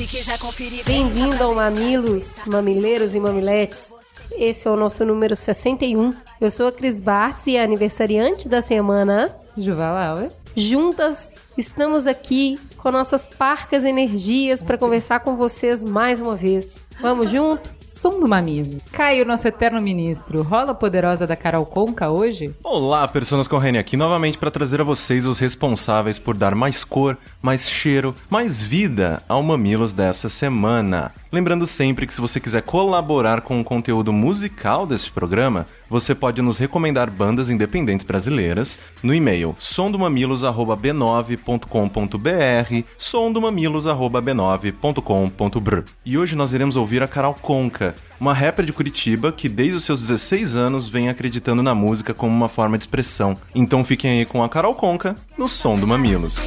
Se quiser conferir, vem Bem-vindo ao Mamilos, Mamileiros e Mamiletes. Esse é o nosso número 61. Eu sou a Cris Bartz e a aniversariante da semana. Juva Lauer. Juntas estamos aqui com nossas parcas energias para conversar com vocês mais uma vez. Vamos junto? Som do mamilo. Caio, nosso eterno ministro. Rola poderosa da Carol Conca hoje? Olá, personas com Reni aqui novamente para trazer a vocês os responsáveis por dar mais cor, mais cheiro, mais vida ao Mamilos dessa semana. Lembrando sempre que se você quiser colaborar com o conteúdo musical deste programa, você pode nos recomendar bandas independentes brasileiras no e-mail sondomamilos@b9.com.br, sondomamilos@b9.com.br. E hoje nós iremos ouvir a Carol Conca, uma rapper de Curitiba que desde os seus 16 anos vem acreditando na música como uma forma de expressão. Então fiquem aí com a Carol Conca no Som do Mamilos.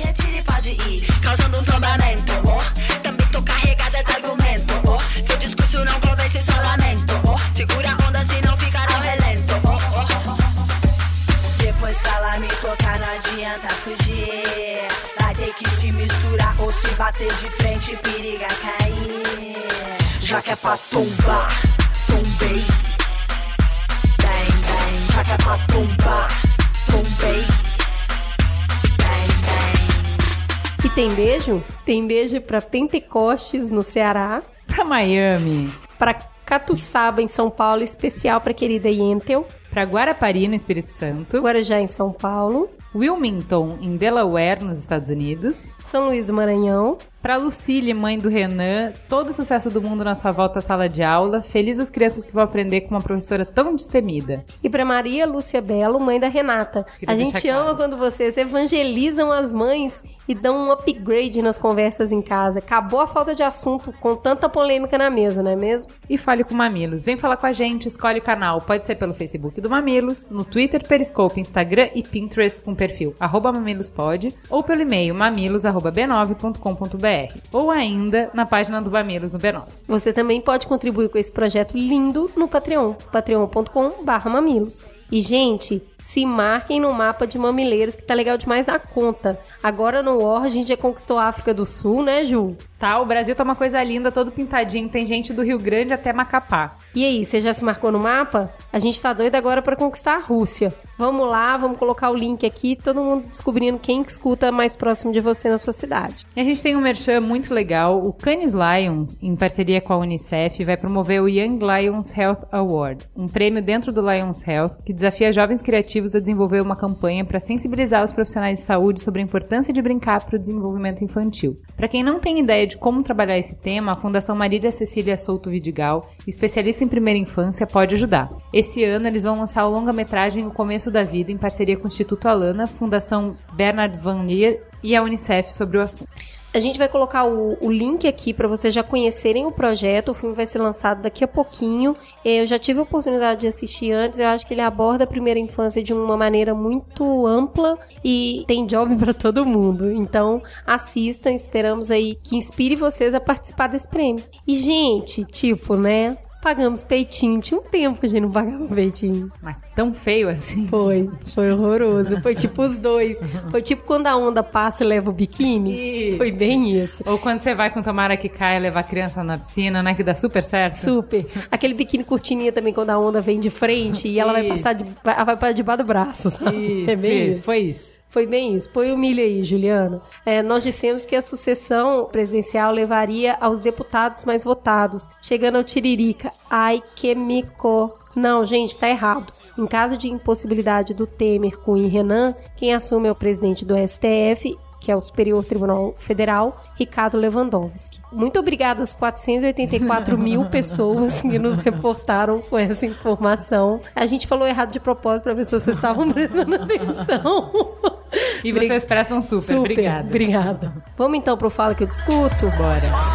Fugir. Vai ter que se misturar ou se bater de frente, periga cair. Já que é pra tombar, tombei. Bem, bem, já que é pra tombar, tombei. Bem, bem. E tem beijo? Tem beijo para Pentecostes no Ceará, Pra Miami. para Catuçaba em São Paulo, especial para querida Yentel, Pra Guarapari, no Espírito Santo. Guarujá em São Paulo, Wilmington, em Delaware, nos Estados Unidos. São Luís do Maranhão, Pra Lucille, mãe do Renan. Todo o sucesso do mundo na sua volta à sala de aula. Feliz as crianças que vão aprender com uma professora tão destemida. e para Maria Lúcia Belo, mãe da Renata. Queria A gente ama claro. quando vocês evangelizam as mães e dão um upgrade nas conversas em casa. Acabou a falta de assunto com tanta polêmica na mesa, não é mesmo? E fale com Mamilos. Vem falar com a gente, escolhe o canal. Pode ser pelo Facebook do Mamilos, no Twitter, Periscope, Instagram e Pinterest com perfil arroba mamilospod ou pelo e-mail mamilos.b9.com.br ou ainda na página do Mamilos no B9. Você também pode contribuir com esse projeto lindo no Patreon, patreon.com.br mamilos. E, gente, se marquem no mapa de mamileiros, que tá legal demais na conta. Agora no War a gente já conquistou a África do Sul, né, Ju? Tá, o Brasil tá uma coisa linda, todo pintadinho. Tem gente do Rio Grande até Macapá. E aí, você já se marcou no mapa? A gente tá doido agora pra conquistar a Rússia. Vamos lá, vamos colocar o link aqui, todo mundo descobrindo quem que escuta mais próximo de você na sua cidade. E a gente tem um merchan muito legal. O Canis Lions, em parceria com a Unicef, vai promover o Young Lions Health Award, um prêmio dentro do Lions Health que desafia jovens criativos a desenvolver uma campanha para sensibilizar os profissionais de saúde sobre a importância de brincar para o desenvolvimento infantil. Para quem não tem ideia de como trabalhar esse tema, a Fundação Marília Cecília Souto Vidigal, especialista em primeira infância, pode ajudar. Esse ano eles vão lançar o longa-metragem O Começo da Vida em parceria com o Instituto Alana, Fundação Bernard Van Leer e a Unicef sobre o assunto. A gente vai colocar o, o link aqui para vocês já conhecerem o projeto. O filme vai ser lançado daqui a pouquinho. Eu já tive a oportunidade de assistir antes. Eu acho que ele aborda a primeira infância de uma maneira muito ampla e tem job para todo mundo. Então, assistam. Esperamos aí que inspire vocês a participar desse prêmio. E, gente, tipo, né? Pagamos peitinho. Tinha um tempo que a gente não pagava peitinho. Mas tão feio assim. Foi, foi horroroso. Foi tipo os dois. Foi tipo quando a onda passa e leva o biquíni. Isso. Foi bem isso. Ou quando você vai com tomara que caia levar a criança na piscina, né? Que dá super certo. Super. Aquele biquíni curtininha também, quando a onda vem de frente e ela vai Isso. passar de, vai, vai pra debaixo do braço, sabe? Isso, é bem isso. foi isso. Foi bem isso. Põe o milho aí, Juliana. É, nós dissemos que a sucessão presidencial levaria aos deputados mais votados, chegando ao Tiririca. Ai, que mico. Não, gente, tá errado. Em caso de impossibilidade do Temer com o Renan, quem assume é o presidente do STF que é o Superior Tribunal Federal, Ricardo Lewandowski. Muito obrigada às 484 mil pessoas que nos reportaram com essa informação. A gente falou errado de propósito para ver se vocês estavam prestando atenção. E vocês prestam super. Super, Obrigada. obrigada. Vamos então pro Fala que eu discuto? Bora.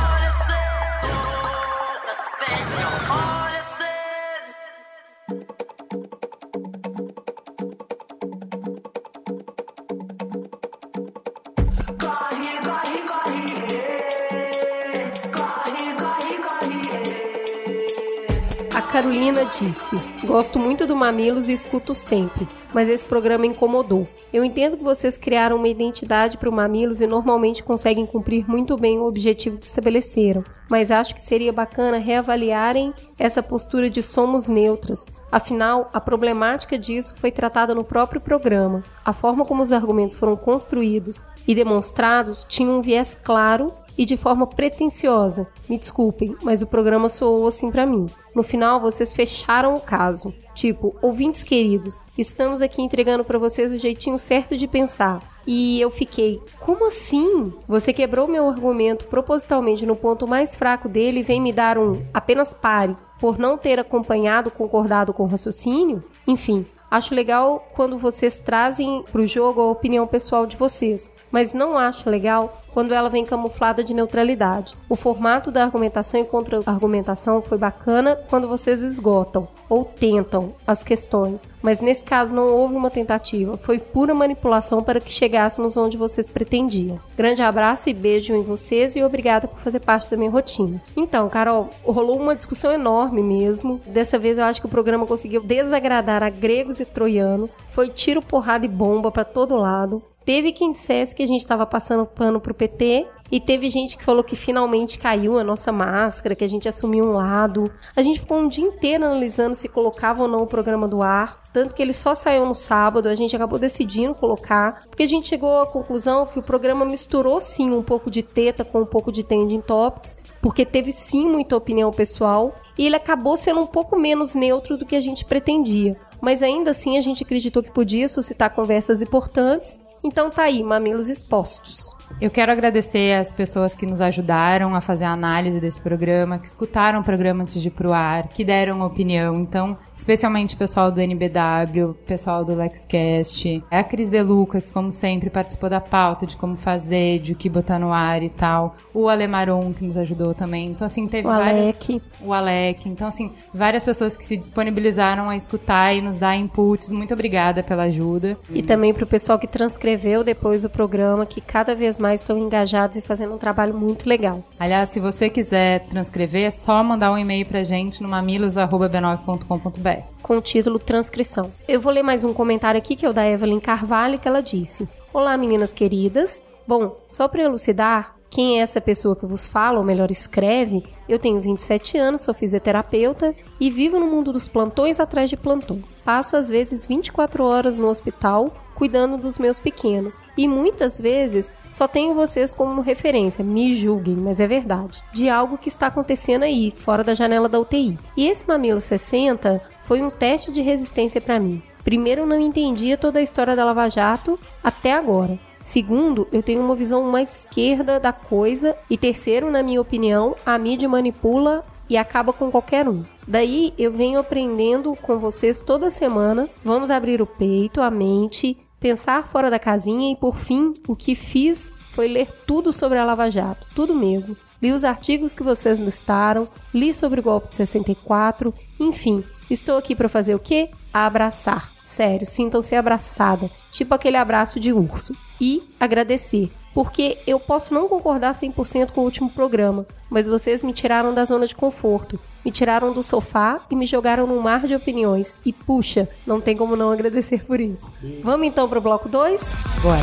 A Carolina disse: Gosto muito do Mamilos e escuto sempre, mas esse programa incomodou. Eu entendo que vocês criaram uma identidade para o Mamilos e normalmente conseguem cumprir muito bem o objetivo que estabeleceram, mas acho que seria bacana reavaliarem essa postura de somos neutras. Afinal, a problemática disso foi tratada no próprio programa. A forma como os argumentos foram construídos e demonstrados tinha um viés claro e de forma pretensiosa. Me desculpem, mas o programa soou assim pra mim. No final, vocês fecharam o caso. Tipo, ouvintes queridos, estamos aqui entregando pra vocês o jeitinho certo de pensar. E eu fiquei, como assim? Você quebrou meu argumento propositalmente no ponto mais fraco dele e vem me dar um apenas pare por não ter acompanhado, concordado com o raciocínio? Enfim, Acho legal quando vocês trazem pro jogo a opinião pessoal de vocês, mas não acho legal quando ela vem camuflada de neutralidade. O formato da argumentação e contra-argumentação foi bacana quando vocês esgotam ou tentam as questões, mas nesse caso não houve uma tentativa, foi pura manipulação para que chegássemos onde vocês pretendiam. Grande abraço e beijo em vocês e obrigada por fazer parte da minha rotina. Então, Carol, rolou uma discussão enorme mesmo. Dessa vez eu acho que o programa conseguiu desagradar a gregos e troianos. Foi tiro, porrada e bomba para todo lado. Teve quem dissesse que a gente estava passando pano pro PT e teve gente que falou que finalmente caiu a nossa máscara, que a gente assumiu um lado. A gente ficou um dia inteiro analisando se colocava ou não o programa do ar, tanto que ele só saiu no sábado, a gente acabou decidindo colocar, porque a gente chegou à conclusão que o programa misturou sim um pouco de teta com um pouco de trending topics, porque teve sim muita opinião pessoal, e ele acabou sendo um pouco menos neutro do que a gente pretendia. Mas ainda assim a gente acreditou que podia suscitar conversas importantes então tá aí, mamilos expostos. Eu quero agradecer as pessoas que nos ajudaram a fazer a análise desse programa, que escutaram o programa antes de ir pro ar, que deram opinião. Então, especialmente o pessoal do NBW, o pessoal do LexCast, a Cris Deluca, que como sempre participou da pauta de como fazer, de o que botar no ar e tal. O Alemaron, que nos ajudou também. Então, assim, teve O várias... Alec. O Alec. Então, assim, várias pessoas que se disponibilizaram a escutar e nos dar inputs. Muito obrigada pela ajuda. E também pro pessoal que transcreveu depois o programa, que cada vez mais estão engajados e fazendo um trabalho muito legal. Aliás, se você quiser transcrever, é só mandar um e-mail pra gente no mamilos.b9.com.br. com o título Transcrição. Eu vou ler mais um comentário aqui que é o da Evelyn Carvalho, que ela disse: Olá, meninas queridas. Bom, só para elucidar, quem é essa pessoa que vos fala, ou melhor, escreve? Eu tenho 27 anos, sou fisioterapeuta e vivo no mundo dos plantões atrás de plantões. Passo às vezes 24 horas no hospital cuidando dos meus pequenos. E muitas vezes só tenho vocês como referência, me julguem, mas é verdade, de algo que está acontecendo aí, fora da janela da UTI. E esse Mamilo 60 foi um teste de resistência para mim. Primeiro, não entendia toda a história da Lava Jato até agora. Segundo, eu tenho uma visão mais esquerda da coisa. E terceiro, na minha opinião, a mídia manipula e acaba com qualquer um. Daí eu venho aprendendo com vocês toda semana. Vamos abrir o peito, a mente, pensar fora da casinha e por fim, o que fiz foi ler tudo sobre a Lava Jato, tudo mesmo. Li os artigos que vocês listaram, li sobre o golpe de 64, enfim, estou aqui para fazer o quê? Abraçar. Sério, sintam-se abraçada, tipo aquele abraço de urso. E agradecer, porque eu posso não concordar 100% com o último programa, mas vocês me tiraram da zona de conforto, me tiraram do sofá e me jogaram num mar de opiniões. E puxa, não tem como não agradecer por isso. Vamos então pro bloco 2? Bora.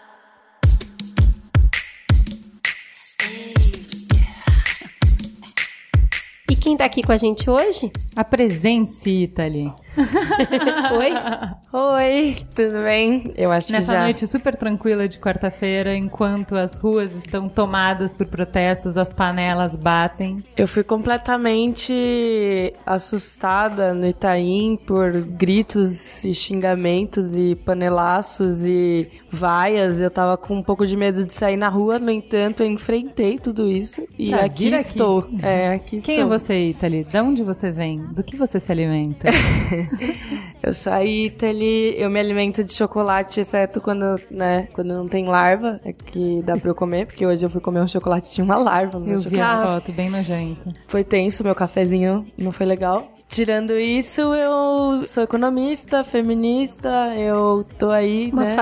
E quem tá aqui com a gente hoje? Apresente-se, Italy. Oi? Oi, tudo bem? Eu acho Nessa que já. noite super tranquila de quarta-feira, enquanto as ruas estão tomadas por protestos, as panelas batem. Eu fui completamente assustada no Itaim por gritos e xingamentos e panelaços e vaias. Eu tava com um pouco de medo de sair na rua, no entanto, eu enfrentei tudo isso e Tá, aqui aqui. estou. É, aqui Quem estou. é você, Italy? Da onde você vem? Do que você se alimenta? Eu sou a Italy, eu me alimento de chocolate, exceto quando, né, quando não tem larva, é que dá pra eu comer, porque hoje eu fui comer um chocolate tinha uma larva no meu Eu vi chocolate. a foto, bem nojenta. Foi tenso, meu cafezinho não foi legal. Tirando isso, eu sou economista, feminista, eu tô aí, né?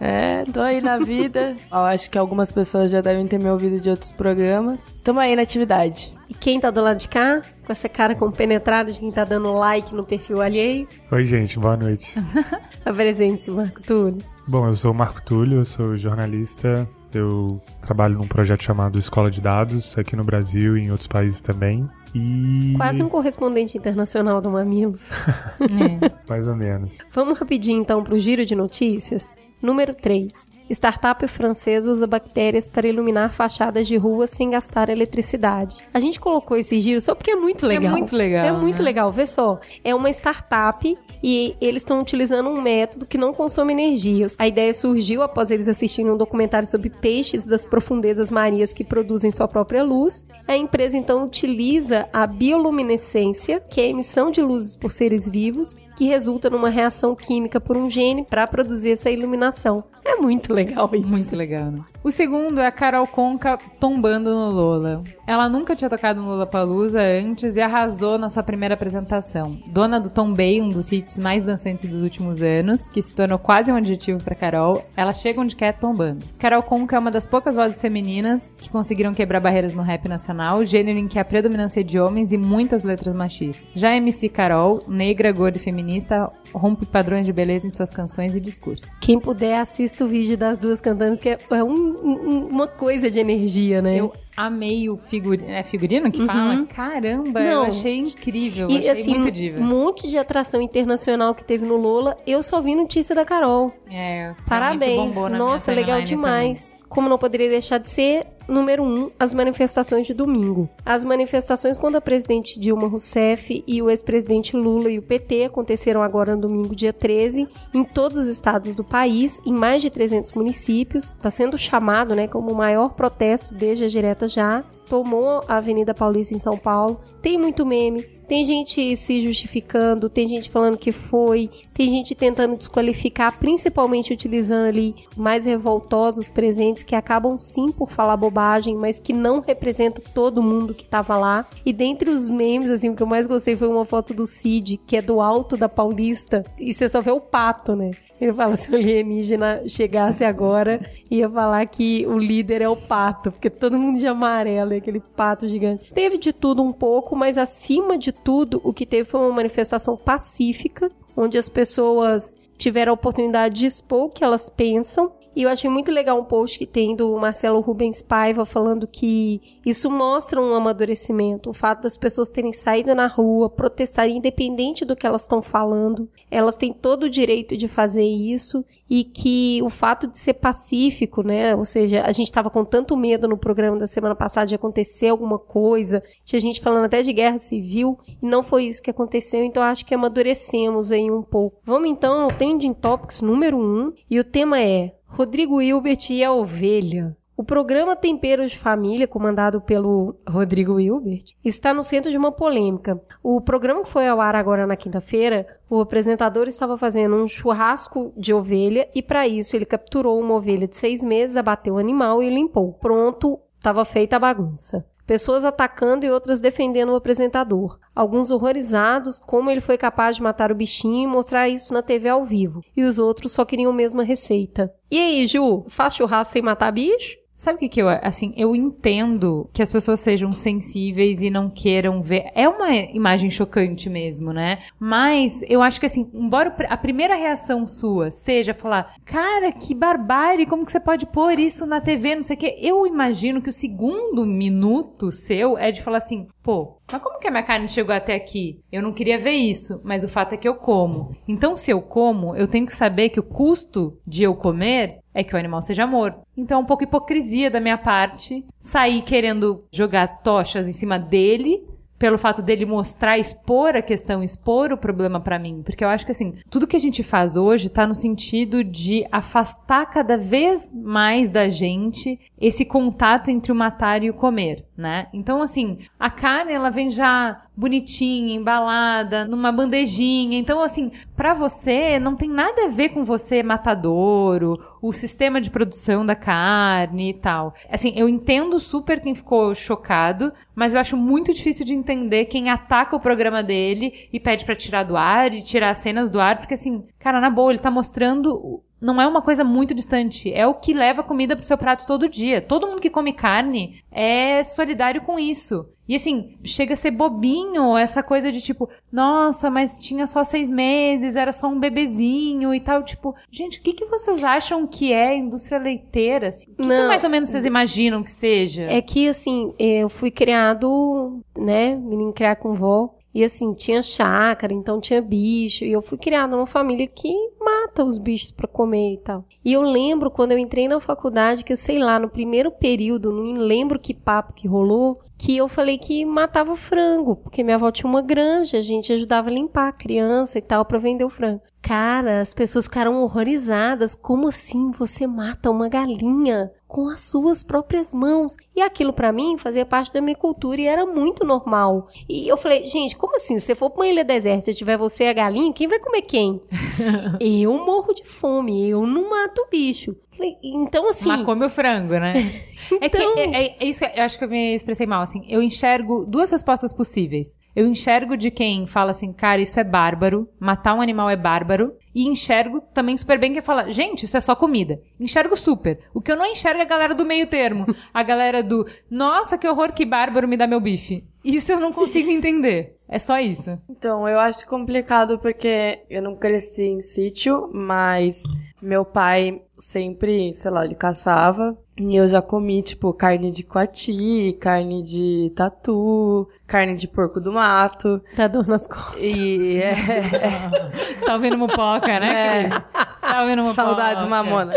É, tô aí na vida. Eu acho que algumas pessoas já devem ter me ouvido de outros programas. Tamo aí na atividade. E quem tá do lado de cá? Com essa cara compenetrada de quem tá dando like no perfil alheio? Oi, gente, boa noite. Apresente-se, Marco Túlio. Bom, eu sou o Marco Túlio, eu sou jornalista. Eu trabalho num projeto chamado Escola de Dados, aqui no Brasil e em outros países também. E. Quase um correspondente internacional do Mamilos. É. Mais ou menos. Vamos rapidinho então pro giro de notícias. Número 3. Startup francesa usa bactérias para iluminar fachadas de ruas sem gastar eletricidade. A gente colocou esse giro só porque é muito legal. muito legal, É muito né? legal. Vê só. É uma startup e eles estão utilizando um método que não consome energia. A ideia surgiu após eles assistirem um documentário sobre peixes das profundezas marinhas que produzem sua própria luz. A empresa então utiliza a bioluminescência, que é a emissão de luzes por seres vivos, que resulta numa reação química por um gene para produzir essa iluminação. É muito legal isso. Muito legal, né? O segundo é a Carol Conca tombando no Lola. Ela nunca tinha tocado no Lollapalooza antes e arrasou na sua primeira apresentação. Dona do Tombei, um dos hits mais dançantes dos últimos anos, que se tornou quase um adjetivo pra Carol, ela chega onde quer tombando. Carol Conca é uma das poucas vozes femininas que conseguiram quebrar barreiras no rap nacional, gênero em que há predominância de homens e muitas letras machistas. Já a MC Carol, negra, gorda e feminista, rompe padrões de beleza em suas canções e discurso. Quem puder, assista o vídeo das duas cantando, que é é um- um- uma coisa de energia, né? Eu amei o figurino. É figurino que fala? Caramba, eu Não. achei incrível. E achei assim, muito diva. um monte de atração internacional que teve no Lola, eu só vi notícia da Carol. É, Parabéns. Nossa, legal demais. Como não poderia deixar de ser, número um, as manifestações de domingo. As manifestações contra a presidente Dilma Rousseff e o ex-presidente Lula e o PT aconteceram agora no domingo, dia 13, em todos os estados do país, em mais de 300 municípios. Está sendo chamado né, como o maior protesto desde a direta já. Tomou a Avenida Paulista em São Paulo. Tem muito meme, tem gente se justificando, tem gente falando que foi, tem gente tentando desqualificar, principalmente utilizando ali mais revoltosos presentes que acabam sim por falar bobagem, mas que não representa todo mundo que tava lá. E dentre os memes, assim, o que eu mais gostei foi uma foto do Cid, que é do alto da Paulista, e você só vê o pato, né? Ele fala, se o alienígena chegasse agora, ia falar que o líder é o pato, porque todo mundo de amarelo é aquele pato gigante. Teve de tudo um pouco, mas acima de tudo, o que teve foi uma manifestação pacífica, onde as pessoas tiveram a oportunidade de expor o que elas pensam. E eu achei muito legal um post que tem do Marcelo Rubens Paiva falando que isso mostra um amadurecimento. O fato das pessoas terem saído na rua, protestarem independente do que elas estão falando. Elas têm todo o direito de fazer isso. E que o fato de ser pacífico, né? Ou seja, a gente estava com tanto medo no programa da semana passada de acontecer alguma coisa. Tinha gente falando até de guerra civil. E não foi isso que aconteceu. Então acho que amadurecemos aí um pouco. Vamos então ao Trending Topics número 1. Um, e o tema é Rodrigo Hilbert e a Ovelha. O programa Temperos de Família, comandado pelo Rodrigo Hilbert, está no centro de uma polêmica. O programa que foi ao ar agora na quinta-feira, o apresentador estava fazendo um churrasco de ovelha e, para isso, ele capturou uma ovelha de seis meses, abateu o animal e limpou. Pronto, estava feita a bagunça. Pessoas atacando e outras defendendo o apresentador. Alguns horrorizados como ele foi capaz de matar o bichinho e mostrar isso na TV ao vivo. E os outros só queriam a mesma receita. E aí, Ju, faz churrasco sem matar bicho? Sabe o que que eu, assim, eu entendo que as pessoas sejam sensíveis e não queiram ver. É uma imagem chocante mesmo, né? Mas eu acho que assim, embora a primeira reação sua seja falar, cara, que barbárie, como que você pode pôr isso na TV, não sei o quê. Eu imagino que o segundo minuto seu é de falar assim, pô, mas como que a minha carne chegou até aqui? Eu não queria ver isso, mas o fato é que eu como. Então, se eu como, eu tenho que saber que o custo de eu comer é que o animal seja morto. Então é um pouco hipocrisia da minha parte sair querendo jogar tochas em cima dele pelo fato dele mostrar, expor a questão, expor o problema para mim, porque eu acho que assim, tudo que a gente faz hoje tá no sentido de afastar cada vez mais da gente esse contato entre o matar e o comer, né? Então assim, a carne ela vem já bonitinha, embalada, numa bandejinha. Então, assim, para você não tem nada a ver com você matadouro, o sistema de produção da carne e tal. Assim, eu entendo super quem ficou chocado, mas eu acho muito difícil de entender quem ataca o programa dele e pede para tirar do ar e tirar as cenas do ar, porque assim, cara, na boa, ele tá mostrando não é uma coisa muito distante. É o que leva comida pro seu prato todo dia. Todo mundo que come carne é solidário com isso. E assim, chega a ser bobinho essa coisa de tipo, nossa, mas tinha só seis meses, era só um bebezinho e tal. Tipo, gente, o que, que vocês acham que é indústria leiteira? Assim? O que, que mais ou menos vocês imaginam que seja? É que, assim, eu fui criado, né, menino criar com vó. E assim, tinha chácara, então tinha bicho. E eu fui criada numa família que mata os bichos para comer e tal. E eu lembro quando eu entrei na faculdade, que eu sei lá, no primeiro período, não lembro que papo que rolou, que eu falei que matava frango, porque minha avó tinha uma granja, a gente ajudava a limpar a criança e tal para vender o frango. Cara, as pessoas ficaram horrorizadas. Como assim você mata uma galinha com as suas próprias mãos? E aquilo para mim fazia parte da minha cultura e era muito normal. E eu falei, gente, como assim? Se você for pra uma ilha deserta e tiver você e a galinha, quem vai comer quem? eu morro de fome, eu não mato o bicho. Então, assim. Mas come o frango, né? então... É que é, é, é, isso que eu acho que eu me expressei mal, assim. Eu enxergo duas respostas possíveis. Eu enxergo de quem fala assim, cara, isso é bárbaro, matar um animal é bárbaro. E enxergo também super bem que fala, gente, isso é só comida. Enxergo super. O que eu não enxergo é a galera do meio termo. A galera do, nossa, que horror, que bárbaro me dá meu bife. Isso eu não consigo entender. É só isso. Então, eu acho complicado porque eu não cresci em sítio, mas meu pai sempre, sei lá, ele caçava. E eu já comi, tipo, carne de coati, carne de tatu, carne de porco do mato. Tá dor nas costas. E é... Você tá ouvindo mupoca, né, Cris? Tá ouvindo mupoca. Saudades mamona.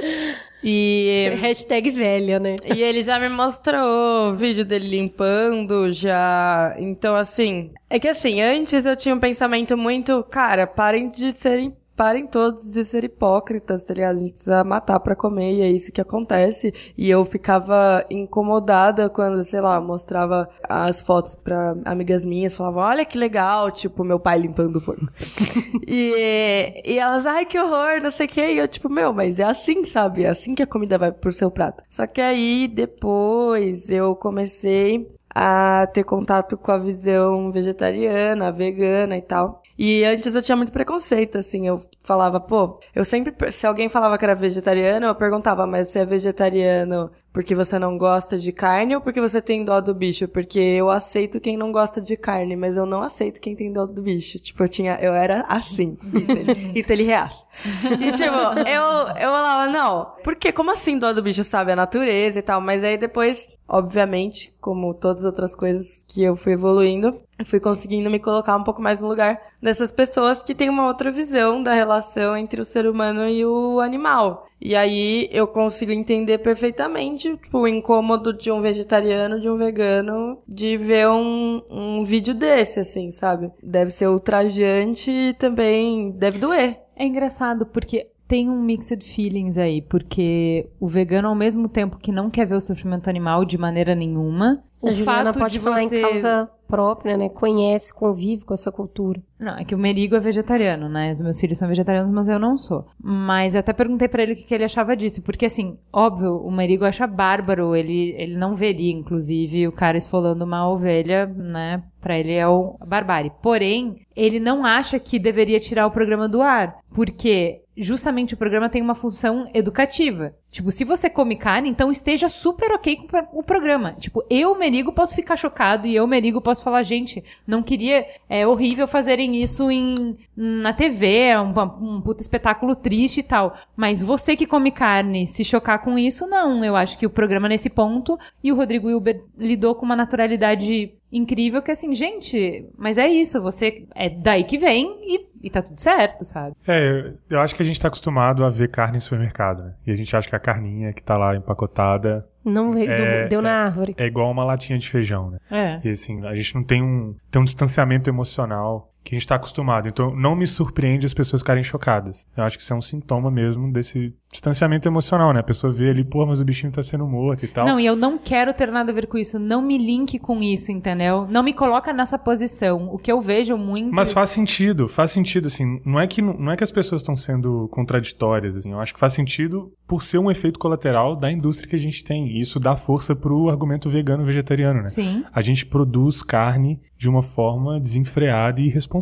E. Hashtag velha, né? E ele já me mostrou vídeo dele limpando, já. Então, assim. É que assim, antes eu tinha um pensamento muito, cara, parem de serem parem todos de ser hipócritas, tá ligado? A gente precisa matar para comer e é isso que acontece. E eu ficava incomodada quando, sei lá, mostrava as fotos para amigas minhas, falava, olha que legal, tipo, meu pai limpando o porco. e, e elas, ai que horror, não sei o que. E eu, tipo, meu, mas é assim, sabe? É assim que a comida vai pro seu prato. Só que aí, depois, eu comecei a ter contato com a visão vegetariana, vegana e tal. E antes eu tinha muito preconceito, assim, eu falava, pô, eu sempre, se alguém falava que era vegetariano, eu perguntava, mas você é vegetariano porque você não gosta de carne ou porque você tem dó do bicho? Porque eu aceito quem não gosta de carne, mas eu não aceito quem tem dó do bicho. Tipo, eu tinha, eu era assim, Itali reaça. E tipo, eu, eu falava, não, porque como assim dó do bicho, sabe? A natureza e tal, mas aí depois obviamente, como todas as outras coisas que eu fui evoluindo, fui conseguindo me colocar um pouco mais no lugar dessas pessoas que têm uma outra visão da relação entre o ser humano e o animal. E aí eu consigo entender perfeitamente tipo, o incômodo de um vegetariano, de um vegano, de ver um, um vídeo desse, assim, sabe? Deve ser ultrajante e também deve doer. É engraçado porque tem um mixed feelings aí, porque o vegano, ao mesmo tempo que não quer ver o sofrimento animal de maneira nenhuma, o a Juliana fato pode de falar você... em causa própria, né? Conhece, convive com essa cultura. Não, é que o Merigo é vegetariano, né? Os meus filhos são vegetarianos, mas eu não sou. Mas eu até perguntei pra ele o que, que ele achava disso, porque assim, óbvio, o Merigo acha bárbaro, ele, ele não veria, inclusive, o cara esfolando uma ovelha, né? Pra ele é o barbárie. Porém, ele não acha que deveria tirar o programa do ar, porque justamente o programa tem uma função educativa. Tipo, se você come carne, então esteja super ok com o pro- o programa. Tipo, eu, Merigo, posso ficar chocado e eu, Merigo, posso falar, gente, não queria. É horrível fazerem isso em, na TV, é um, um espetáculo triste e tal. Mas você que come carne, se chocar com isso, não. Eu acho que o programa nesse ponto e o Rodrigo Wilber lidou com uma naturalidade incrível que assim, gente, mas é isso, você é daí que vem e, e tá tudo certo, sabe? É, eu acho que a gente tá acostumado a ver carne em supermercado, né? E a gente acha que a carninha que tá lá empacotada Não veio, É, do- deu na árvore. é igual uma latinha de feijão, né? É. E assim, a gente não tem um, tem um distanciamento emocional que a gente tá acostumado. Então, não me surpreende as pessoas ficarem chocadas. Eu acho que isso é um sintoma mesmo desse distanciamento emocional, né? A pessoa vê ali, pô, mas o bichinho tá sendo morto e tal. Não, e eu não quero ter nada a ver com isso. Não me linke com isso, entendeu? Não me coloca nessa posição. O que eu vejo muito. Mas faz sentido, faz sentido, assim. Não é que, não é que as pessoas estão sendo contraditórias, assim. Eu acho que faz sentido por ser um efeito colateral da indústria que a gente tem. E isso dá força pro argumento vegano vegetariano, né? Sim. A gente produz carne de uma forma desenfreada e irresponsável.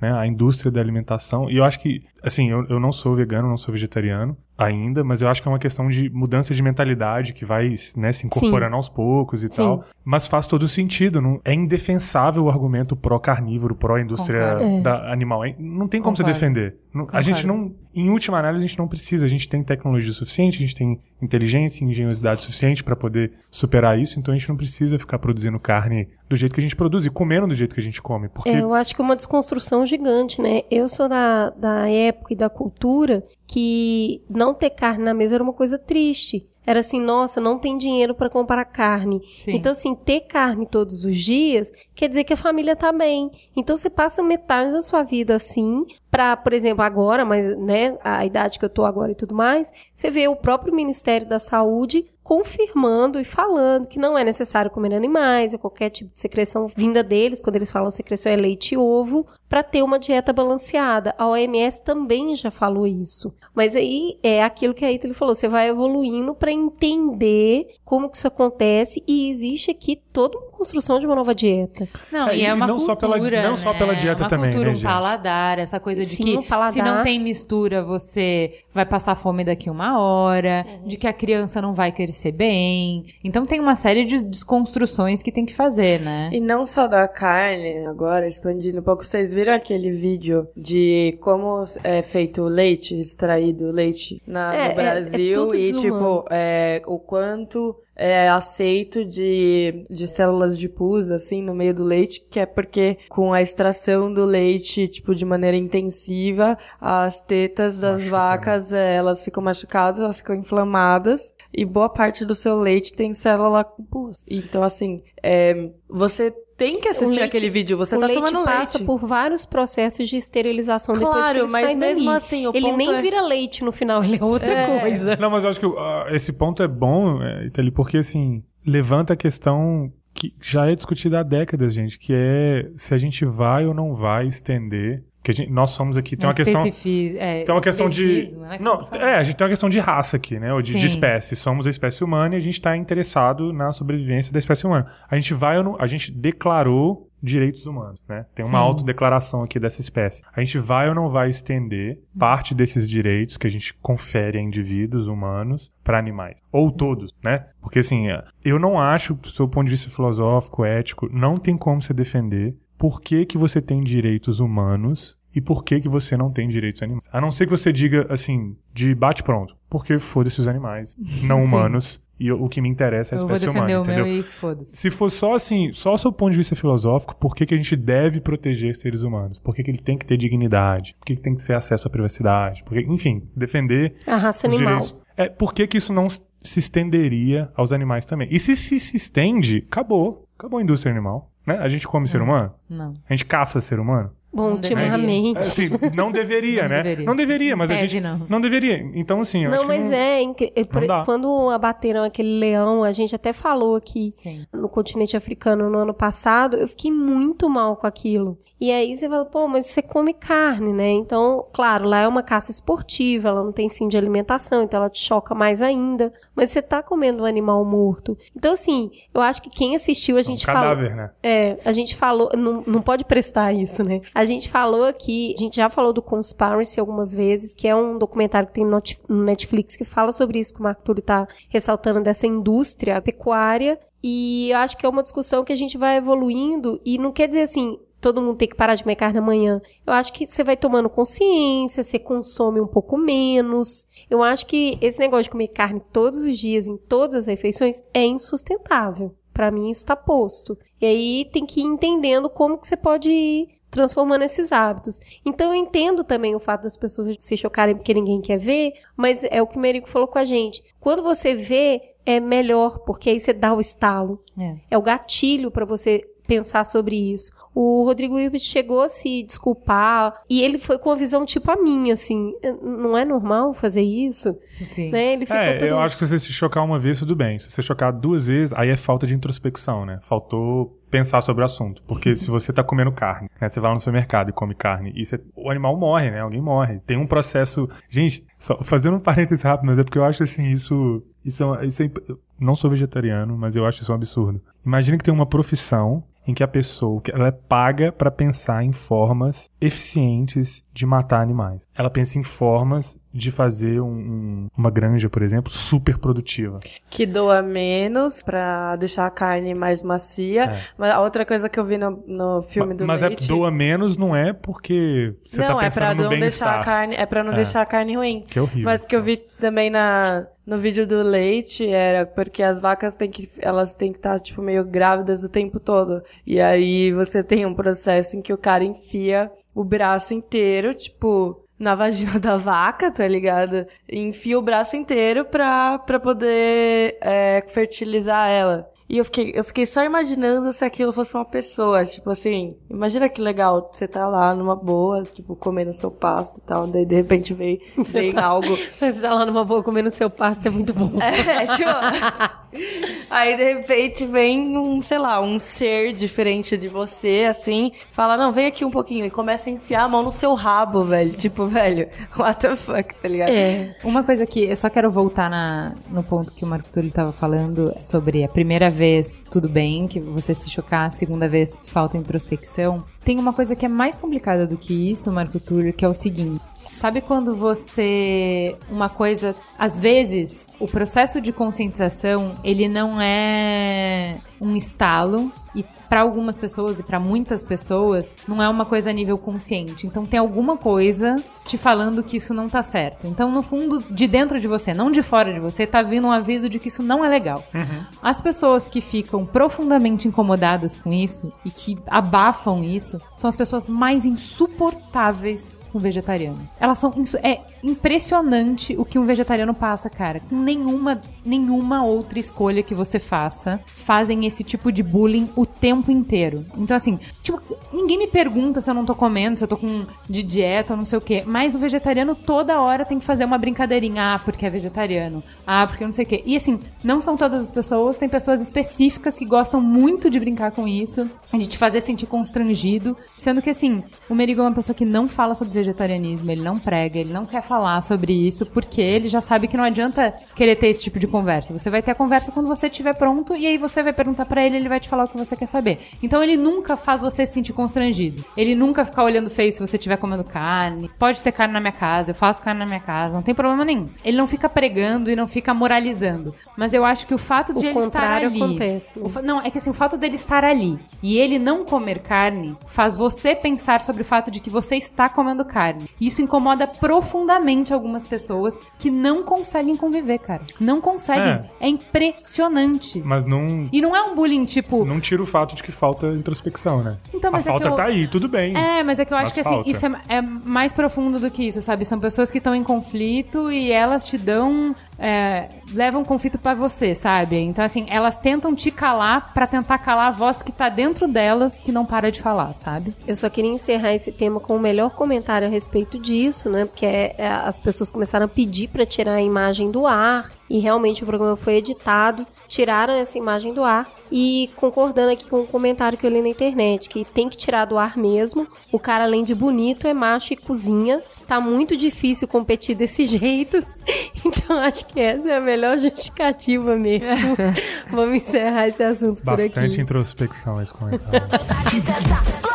Né? A indústria da alimentação. E eu acho que, assim, eu, eu não sou vegano, não sou vegetariano ainda, mas eu acho que é uma questão de mudança de mentalidade que vai né, se incorporando aos poucos e Sim. tal. Mas faz todo sentido. Não, é indefensável o argumento pró-carnívoro, pró-indústria Concordo. da animal. É- Não tem como Concordo. você defender. Não- a gente não, em última análise, a gente não precisa. A gente tem tecnologia suficiente, a gente tem inteligência e engenhosidade suficiente para poder superar isso. Então a gente não precisa ficar produzindo carne do jeito que a gente produz e comendo do jeito que a gente come. Porque É, eu acho que é uma desconstrução gigante, né? Eu sou da, da época e da cultura que não ter carne na mesa era uma coisa triste. Era assim, nossa, não tem dinheiro para comprar carne. Sim. Então, assim, ter carne todos os dias quer dizer que a família tá bem. Então, você passa metade da sua vida assim, pra, por exemplo, agora, mas, né, a idade que eu tô agora e tudo mais, você vê o próprio Ministério da Saúde confirmando e falando que não é necessário comer animais, ou qualquer tipo de secreção vinda deles, quando eles falam secreção é leite e ovo, para ter uma dieta balanceada. A OMS também já falou isso. Mas aí é aquilo que a Italy falou, você vai evoluindo para entender como que isso acontece e existe aqui uma construção de uma nova dieta. Não, É, e é uma não cultura, só pela- não né? só pela dieta uma também, cultura, né, um gente? paladar, essa coisa de Sim, que um paladar. se não tem mistura, você vai passar fome daqui uma hora, Uhum. de que a criança não vai crescer bem. Então tem uma série de desconstruções que tem que fazer, né? E não só da carne, agora expandindo um pouco, vocês viram aquele vídeo de como é feito o leite, extraído o leite na, É, é- no é Brasil tudo e tipo, é, o quanto é aceito de, de células de pus, assim, no meio do leite, que é porque com a extração do leite, tipo, de maneira intensiva, as tetas das Machuca, vacas, é, elas ficam machucadas, elas ficam inflamadas, e boa parte do seu leite tem célula com pus. Então, assim, é, você tem que assistir leite- aquele vídeo, você o tá leite tomando passa leite. por vários processos de esterilização depois que Claro, ele mas sai mesmo dali. assim, o ele ponto nem é- vira leite no final, ele é outra É. coisa. Não, mas eu acho que ah, esse ponto é bom, é, Itali, porque assim, levanta a questão que já é discutida há décadas, gente, que é se a gente vai ou não vai estender. Que gente- nós somos aqui, tem uma questão. É, Tem uma questão de. né, Não, é, a gente tem uma questão de raça aqui, né? Ou de, de espécie. Somos a espécie humana e a gente está interessado na sobrevivência da espécie humana. A gente vai ou não. A gente declarou direitos humanos, né? Tem uma Sim. autodeclaração aqui dessa espécie. A gente vai ou não vai estender parte desses direitos que a gente confere a indivíduos humanos para animais? Ou todos, né? Porque assim, eu não acho, do seu ponto de vista filosófico, ético, não tem como você defender por que, que você tem direitos humanos e por que, que você não tem direitos animais. A não ser que você diga, assim, de bate-pronto, porque foda-se os animais, não humanos, e o que me interessa é a espécie humana, o entendeu? e foda-se. Se for só assim, só do seu ponto de vista filosófico, por que, que a gente deve proteger seres humanos? Por que, que ele tem que ter dignidade? Por que, que tem que ter acesso à privacidade? Por que, enfim, defender A raça animal. direitos. É, por que, que isso não se estenderia aos animais também? E se se, se estende, acabou. Acabou a indústria animal. Né? A gente come ser humano? Não. A gente caça ser humano? Bom, Não ultimamente. É, assim, não deveria, Não né? deveria. Não deveria, mas a Tese, gente. não. deveria. Então, assim, eu Não, acho que mas não... é incrível. Por-. Quando abateram aquele leão, a gente até falou aqui Sim. no continente africano no ano passado, eu fiquei muito mal com aquilo. E aí você fala, pô, mas você come carne, né? Então, claro, lá é uma caça esportiva, ela não tem fim de alimentação, então ela te choca mais ainda. Mas você tá comendo um animal morto. Então, assim, eu acho que quem assistiu, a um gente falou. cadáver, né? É, a gente falou, não, não pode prestar isso, né? A gente falou aqui, a gente já falou do Conspiracy algumas vezes, que é um documentário que tem no Netflix que fala sobre isso, que o Marco Túlio tá ressaltando dessa indústria pecuária. E eu acho que é uma discussão que a gente vai evoluindo e não quer dizer assim, todo mundo tem que parar de comer carne amanhã. Eu acho que você vai tomando consciência, você consome um pouco menos. Eu acho que esse negócio de comer carne todos os dias, em todas as refeições, é insustentável. Para mim, isso tá posto. E aí tem que ir entendendo como que você pode ir transformando esses hábitos. Então eu entendo também o fato das pessoas se chocarem porque ninguém quer ver, mas é o que o Merico falou com a gente. Quando você vê, é melhor, porque aí você dá o estalo. É. É o gatilho para você pensar sobre isso. O Rodrigo Hilbert chegou a se desculpar e ele foi com uma visão tipo a minha, assim, não é normal fazer isso? Sim. Né? Ele ficou É, todo... eu acho que se você se chocar uma vez, tudo bem. Se você chocar duas vezes, aí é falta de introspecção, né? Faltou pensar sobre o assunto. Porque se você tá comendo carne, né? Você vai lá no supermercado e come carne, e você- o animal morre, né? Alguém morre. Tem um processo... Gente, só fazendo um parênteses rápido, mas é porque eu acho assim, isso... Isso é, isso é não sou vegetariano, mas eu acho isso um absurdo. Imagina que tem uma profissão em que a pessoa ela é paga para pensar em formas eficientes de matar animais. Ela pensa em formas de fazer um- um- uma granja, por exemplo, super produtiva. Que doa menos pra deixar a carne mais macia. É. Mas a outra coisa que eu vi no, no filme do Mas é leite... doa menos não é porque você não, tá é pra pensando não deixar a carne, é para não É. deixar a carne ruim. Que é horrível. Mas que eu vi também na no vídeo do leite era porque as vacas têm que elas têm que estar tipo meio grávidas o tempo todo. E aí você tem um processo em que o cara enfia o braço inteiro, tipo, na vagina da vaca, tá ligado? E enfia o braço inteiro pra, pra poder é, fertilizar ela. E eu fiquei, eu fiquei só imaginando se aquilo fosse uma pessoa. Tipo assim, imagina que legal, você tá lá numa boa, tipo, comendo seu pasto e tal, daí de repente vem, vem algo. Você tá lá numa boa comendo seu pasto, é muito bom. É, tipo, aí de repente vem um, sei lá, um ser diferente de você, assim, fala, não, vem aqui um pouquinho, e começa a enfiar a mão no seu rabo, velho. Tipo, velho, what the fuck, tá ligado? É. Uma coisa que eu só quero voltar na, no ponto que o Marco Túlio estava falando sobre a primeira vez tudo bem, que você se chocar, a segunda vez falta introspecção. Tem uma coisa que é mais complicada do que isso, Marco Túlio, que é o seguinte. Sabe quando você. Uma coisa. Às vezes, o processo de conscientização, ele não é um estalo. E para algumas pessoas e para muitas pessoas, não é uma coisa a nível consciente. Então tem alguma coisa te falando que isso não tá certo. Então, no fundo, de dentro de você, não de fora de você, tá vindo um aviso de que isso não é legal. As pessoas que ficam profundamente incomodadas com isso e que abafam isso são as pessoas mais insuportáveis com vegetariano. Elas são é impressionante o que um vegetariano passa, cara. Com nenhuma nenhuma outra escolha que você faça. Fazem esse tipo de bullying o tempo inteiro. Então assim, tipo, ninguém me pergunta se eu não tô comendo, se eu tô com de dieta não sei o quê, mas o vegetariano toda hora tem que fazer uma brincadeirinha, ah, porque é vegetariano. Ah, porque não sei o quê. E assim, não são todas as pessoas, tem pessoas específicas que gostam muito de brincar com isso, de te fazer sentir constrangido, sendo que assim, o Merigo é uma pessoa que não fala sobre vegetarianismo, ele não prega, ele não quer falar sobre isso, porque ele já sabe que não adianta querer ter esse tipo de conversa. Você vai ter a conversa quando você estiver pronto e aí você vai perguntar pra ele, ele vai te falar o que você quer saber. Então ele nunca faz você se sentir constrangido. Ele nunca fica olhando feio se você estiver comendo carne. Pode ter carne na minha casa, eu faço carne na minha casa, não tem problema nenhum. Ele não fica pregando e não fica moralizando. Mas eu acho que o fato de O ele estar ali, acontece, né? o não, é que assim, o fato dele estar ali e ele não comer carne faz você pensar sobre o fato de que você está comendo carne. Isso incomoda profundamente algumas pessoas que não conseguem conviver, cara. Não conseguem. É. É, impressionante. Mas não, E não é um bullying tipo. não tira o fato de que falta introspecção, né? Então, mas a é falta que eu- tá aí, tudo bem. É, mas é que eu acho que assim, falta. isso é, é mais profundo do que isso, sabe? São pessoas que estão em conflito e elas te dão. É, levam conflito pra você, sabe? Então, assim, elas tentam te calar pra tentar calar a voz que tá dentro delas que não para de falar, sabe? Eu só queria encerrar esse tema com o melhor comentário a respeito disso, né? Porque é, é, as pessoas começaram a pedir para tirar a imagem do ar e realmente o programa foi editado, tiraram essa imagem do ar e concordando aqui com o comentário que eu li na internet, que tem que tirar do ar mesmo. O cara além de bonito é macho e cozinha. Tá muito difícil competir desse jeito. Então acho que essa é a melhor justificativa mesmo. Vamos encerrar esse assunto por Bastante aqui. introspecção esse comentário.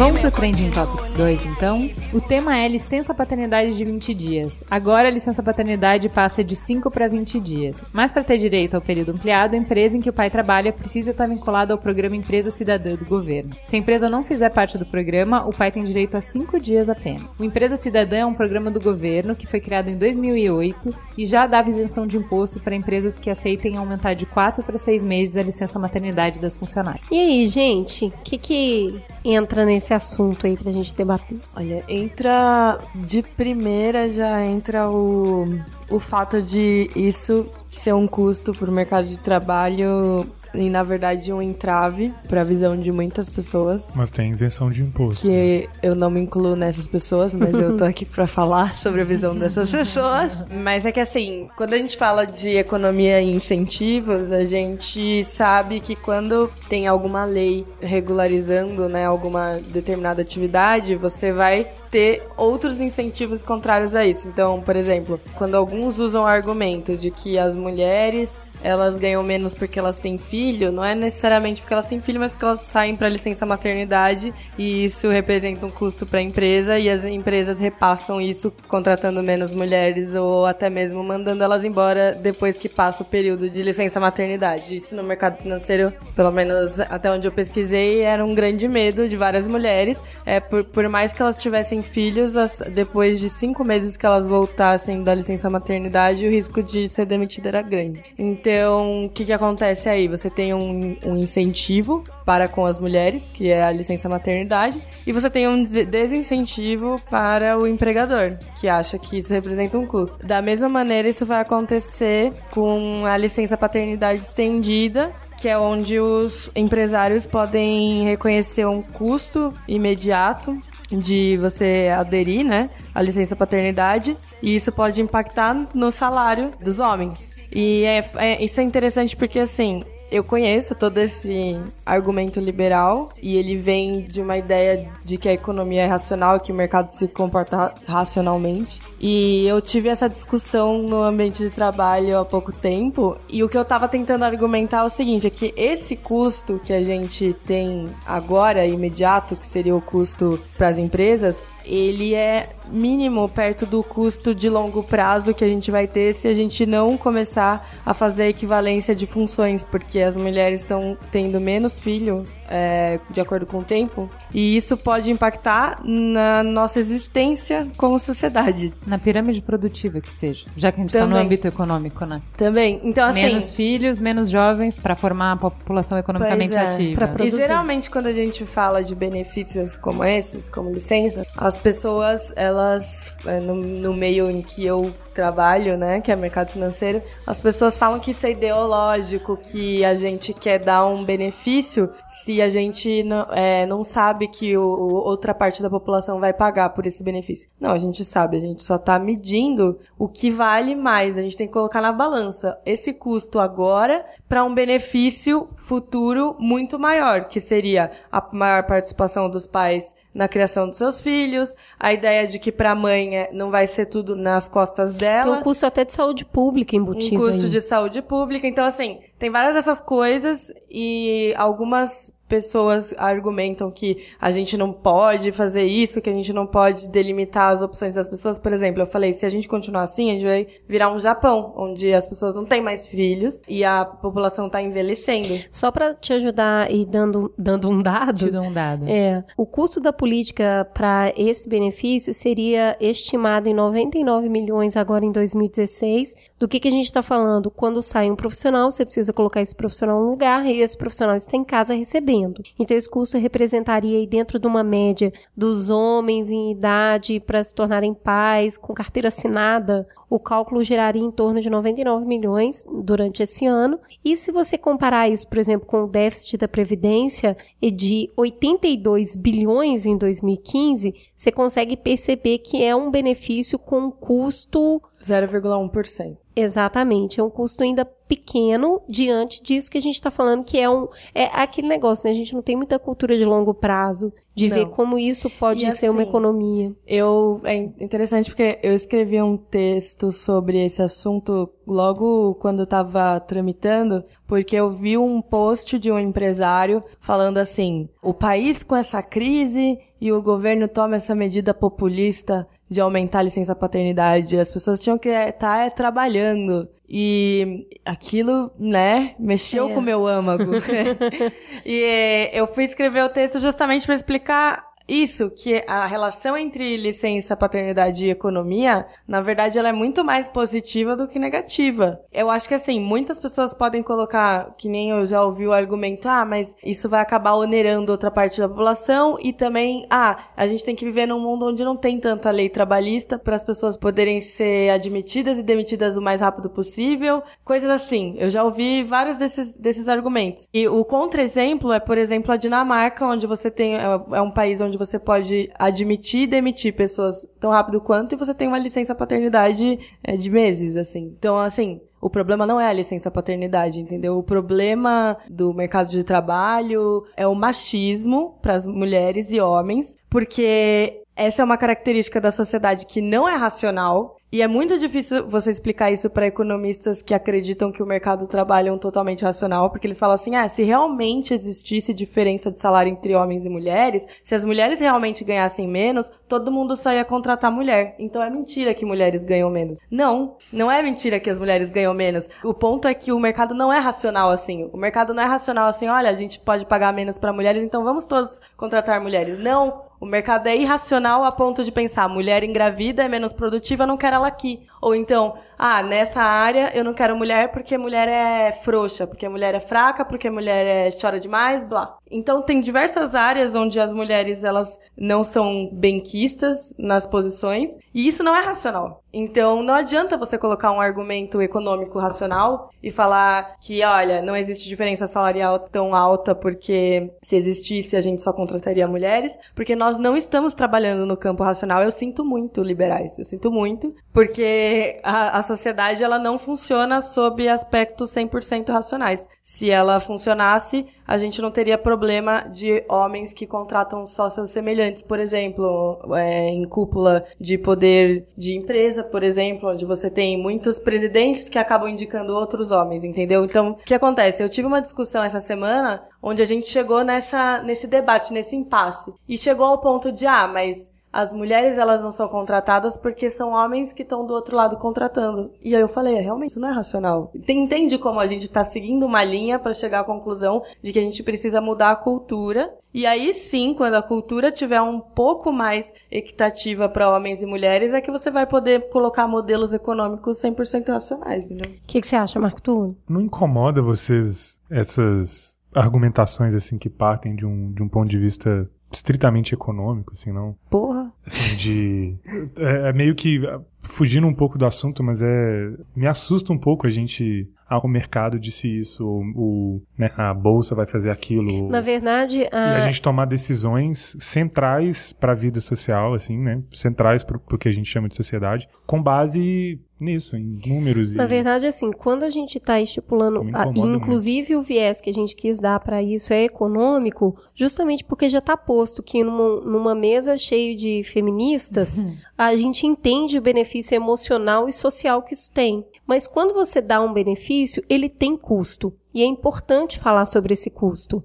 Vamos pro Trending Topics 2, então? O tema é licença paternidade de 20 dias. Agora a licença paternidade passa de 5 para 20 dias. Mas para ter direito ao período ampliado, a empresa em que o pai trabalha precisa estar vinculada ao programa Empresa Cidadã do governo. Se a empresa não fizer parte do programa, o pai tem direito a 5 dias apenas. O Empresa Cidadã é um programa do governo que foi criado em 2008 e já dava isenção de imposto para empresas que aceitem aumentar de 4 para 6 meses a licença maternidade das funcionárias. E aí, gente, o que que entra nesse assunto aí pra gente debater? Olha, entra de primeira já entra o, o fato de isso ser um custo para o mercado de trabalho e na verdade um entrave para a visão de muitas pessoas. Mas tem isenção de imposto. Que eu não me incluo nessas pessoas, mas eu tô aqui para falar sobre a visão dessas pessoas. Mas é que assim, quando a gente fala de economia e incentivos, a gente sabe que quando tem alguma lei regularizando, né, alguma determinada atividade, você vai ter outros incentivos contrários a isso. Então, por exemplo, quando alguns usam o argumento de que as mulheres elas ganham menos porque elas têm filho, não é necessariamente porque elas têm filho, mas porque elas saem para licença maternidade e isso representa um custo para a empresa e as empresas repassam isso contratando menos mulheres ou até mesmo mandando elas embora depois que passa o período de licença maternidade. Isso no mercado financeiro, pelo menos até onde eu pesquisei, era um grande medo de várias mulheres. É, por, por mais que elas tivessem filhos, as, depois de cinco meses que elas voltassem da licença maternidade, o risco de ser demitida era grande. Então, o que, que acontece aí? Você tem um, um incentivo para com as mulheres, que é a licença maternidade, e você tem um des- desincentivo para o empregador, que acha que isso representa um custo. Da mesma maneira, isso vai acontecer com a licença paternidade estendida, que é onde os empresários podem reconhecer um custo imediato de você aderir, né, à licença paternidade, e isso pode impactar no salário dos homens. E é, é- isso é interessante porque, assim, eu conheço todo esse argumento liberal e ele vem de uma ideia de que a economia é racional e que o mercado se comporta ra- racionalmente. E eu tive essa discussão no ambiente de trabalho há pouco tempo e o que eu tava tentando argumentar é o seguinte, é que esse custo que a gente tem agora, imediato, que seria o custo para as empresas, ele é mínimo perto do custo de longo prazo que a gente vai ter se a gente não começar a fazer a equivalência de funções, porque as mulheres estão tendo menos filho é, de acordo com o tempo, e isso pode impactar na nossa existência como sociedade Na pirâmide produtiva que seja. Já que a gente está no âmbito econômico, né? também. Então, assim. menos filhos, menos jovens para formar a população economicamente é, ativa. E geralmente quando a gente fala de benefícios como esses, como licença, as pessoas, elas, é, no, no meio em que eu trabalho, né, que é mercado financeiro, as pessoas falam que isso é ideológico, que a gente quer dar um benefício se a gente não, é, não sabe que o, outra parte da população vai pagar por esse benefício. Não, a gente sabe, a gente só tá medindo o que vale mais, a gente tem que colocar na balança esse custo agora para um benefício futuro muito maior, que seria a maior participação dos pais na criação dos seus filhos, a ideia de que para a mãe é- não vai ser tudo nas costas Tem dela um custo até de saúde pública um embutido custo aí. de saúde pública. Então, assim, tem várias dessas coisas e algumas pessoas argumentam que a gente não pode fazer isso, que a gente não pode delimitar as opções das pessoas. Por exemplo, eu falei, se a gente continuar assim, a gente vai virar um Japão, onde as pessoas não têm mais filhos e a população tá envelhecendo. Só pra te ajudar e dando, dando um dado. Te dou um dado. É, o custo da política para esse benefício seria estimado em 99 milhões agora em 2016. Do que, que a gente está falando? Quando sai um profissional, você precisa colocar esse profissional no lugar e esse profissional está em casa recebendo. Então, esse custo representaria aí dentro de uma média dos homens em idade para se tornarem pais, com carteira assinada, o cálculo geraria em torno de 99 milhões durante esse ano. E se você comparar isso, por exemplo, com o déficit da Previdência e de 82 bilhões em 2015, você consegue perceber que é um benefício com um custo 0,1%. Exatamente, é um custo ainda pequeno diante disso que a gente está falando, que é um é aquele negócio, né? A gente não tem muita cultura de longo prazo, de Não. ver como isso pode E ser uma assim, economia. Eu é interessante porque eu escrevi um texto sobre esse assunto logo quando eu tava tramitando, porque eu vi um post de um empresário falando assim: "O país com essa crise e o governo toma essa medida populista de aumentar a licença paternidade, as pessoas tinham que estar trabalhando". E aquilo, né, mexeu É. com o meu âmago. e eh, eu fui escrever o texto justamente para explicar isso, que a relação entre licença, paternidade e economia, na verdade, ela é muito mais positiva do que negativa. Eu acho que, assim, muitas pessoas podem colocar, que nem eu já ouvi o argumento, ah, mas isso vai acabar onerando outra parte da população e também, ah, a gente tem que viver num mundo onde não tem tanta lei trabalhista para as pessoas poderem ser admitidas e demitidas o mais rápido possível, coisas assim. Eu já ouvi vários desses, desses argumentos. E o contra-exemplo é, por exemplo, a Dinamarca, onde você tem, é é um país onde você pode admitir e demitir pessoas tão rápido quanto e você tem uma licença paternidade é, de meses, assim. Então, assim, o problema não é a licença paternidade, entendeu? O problema do mercado de trabalho é o machismo para as mulheres e homens, porque essa é uma característica da sociedade que não é racional. E é muito difícil você explicar isso para economistas que acreditam que o mercado do trabalho é um totalmente racional, porque eles falam assim: ah, se realmente existisse diferença de salário entre homens e mulheres, se as mulheres realmente ganhassem menos, todo mundo só ia contratar mulher. Então é mentira que mulheres ganham menos. Não, não é mentira que as mulheres ganham menos. O ponto é que o mercado não é racional assim. O mercado não é racional assim, olha, a gente pode pagar menos para mulheres, então vamos todos contratar mulheres. Não, o mercado é irracional a ponto de pensar, mulher engravida é menos produtiva, não quero ela aqui. Ou então, ah, nessa área eu não quero mulher porque mulher é frouxa, porque mulher é fraca, porque mulher é, chora demais, blá. Então tem diversas áreas onde as mulheres elas não são benquistas nas posições e isso não é racional. Então não adianta você colocar um argumento econômico racional e falar que, olha, não existe diferença salarial tão alta porque se existisse a gente só contrataria mulheres, porque nós não estamos trabalhando no campo racional. Eu sinto muito, liberais, eu sinto muito, porque a, a sociedade ela não funciona sob aspectos 100% racionais. Se ela funcionasse, a gente não teria problema de homens que contratam só seus semelhantes, por exemplo, é, em cúpula de poder de empresa, por exemplo, onde você tem muitos presidentes que acabam indicando outros homens, entendeu? Então, o que acontece? Eu tive uma discussão essa semana onde a gente chegou nessa, nesse debate, nesse impasse. E chegou ao ponto de, ah, mas as mulheres elas não são contratadas porque são homens que estão do outro lado contratando. E aí eu falei, é, realmente isso não é racional. Entende como a gente tá seguindo uma linha para chegar à conclusão de que a gente precisa mudar a cultura. E aí sim, quando a cultura tiver um pouco mais equitativa para homens e mulheres, é que você vai poder colocar modelos econômicos 100% racionais, entendeu? O que, que você acha, Marco Túlio? Não incomoda vocês essas argumentações assim que partem de um, de um ponto de vista estritamente econômico, assim, não? Porra. Assim, de. É, é meio que. ah, Fugindo um pouco do assunto, mas é. Me assusta um pouco a gente. Ah, o mercado disse isso, o, né, a bolsa vai fazer aquilo. Na verdade, E a a, gente tomar decisões centrais para a vida social, assim, né? Centrais para o que a gente chama de sociedade, com base nisso, em números. Na e... verdade, assim, quando a gente está estipulando, a- inclusive o viés que a gente quis dar para isso é econômico, justamente porque já está posto que numa, numa mesa cheia de feministas, a gente entende o benefício emocional e social que isso tem. Mas quando você dá um benefício, ele tem custo. E é importante falar sobre esse custo.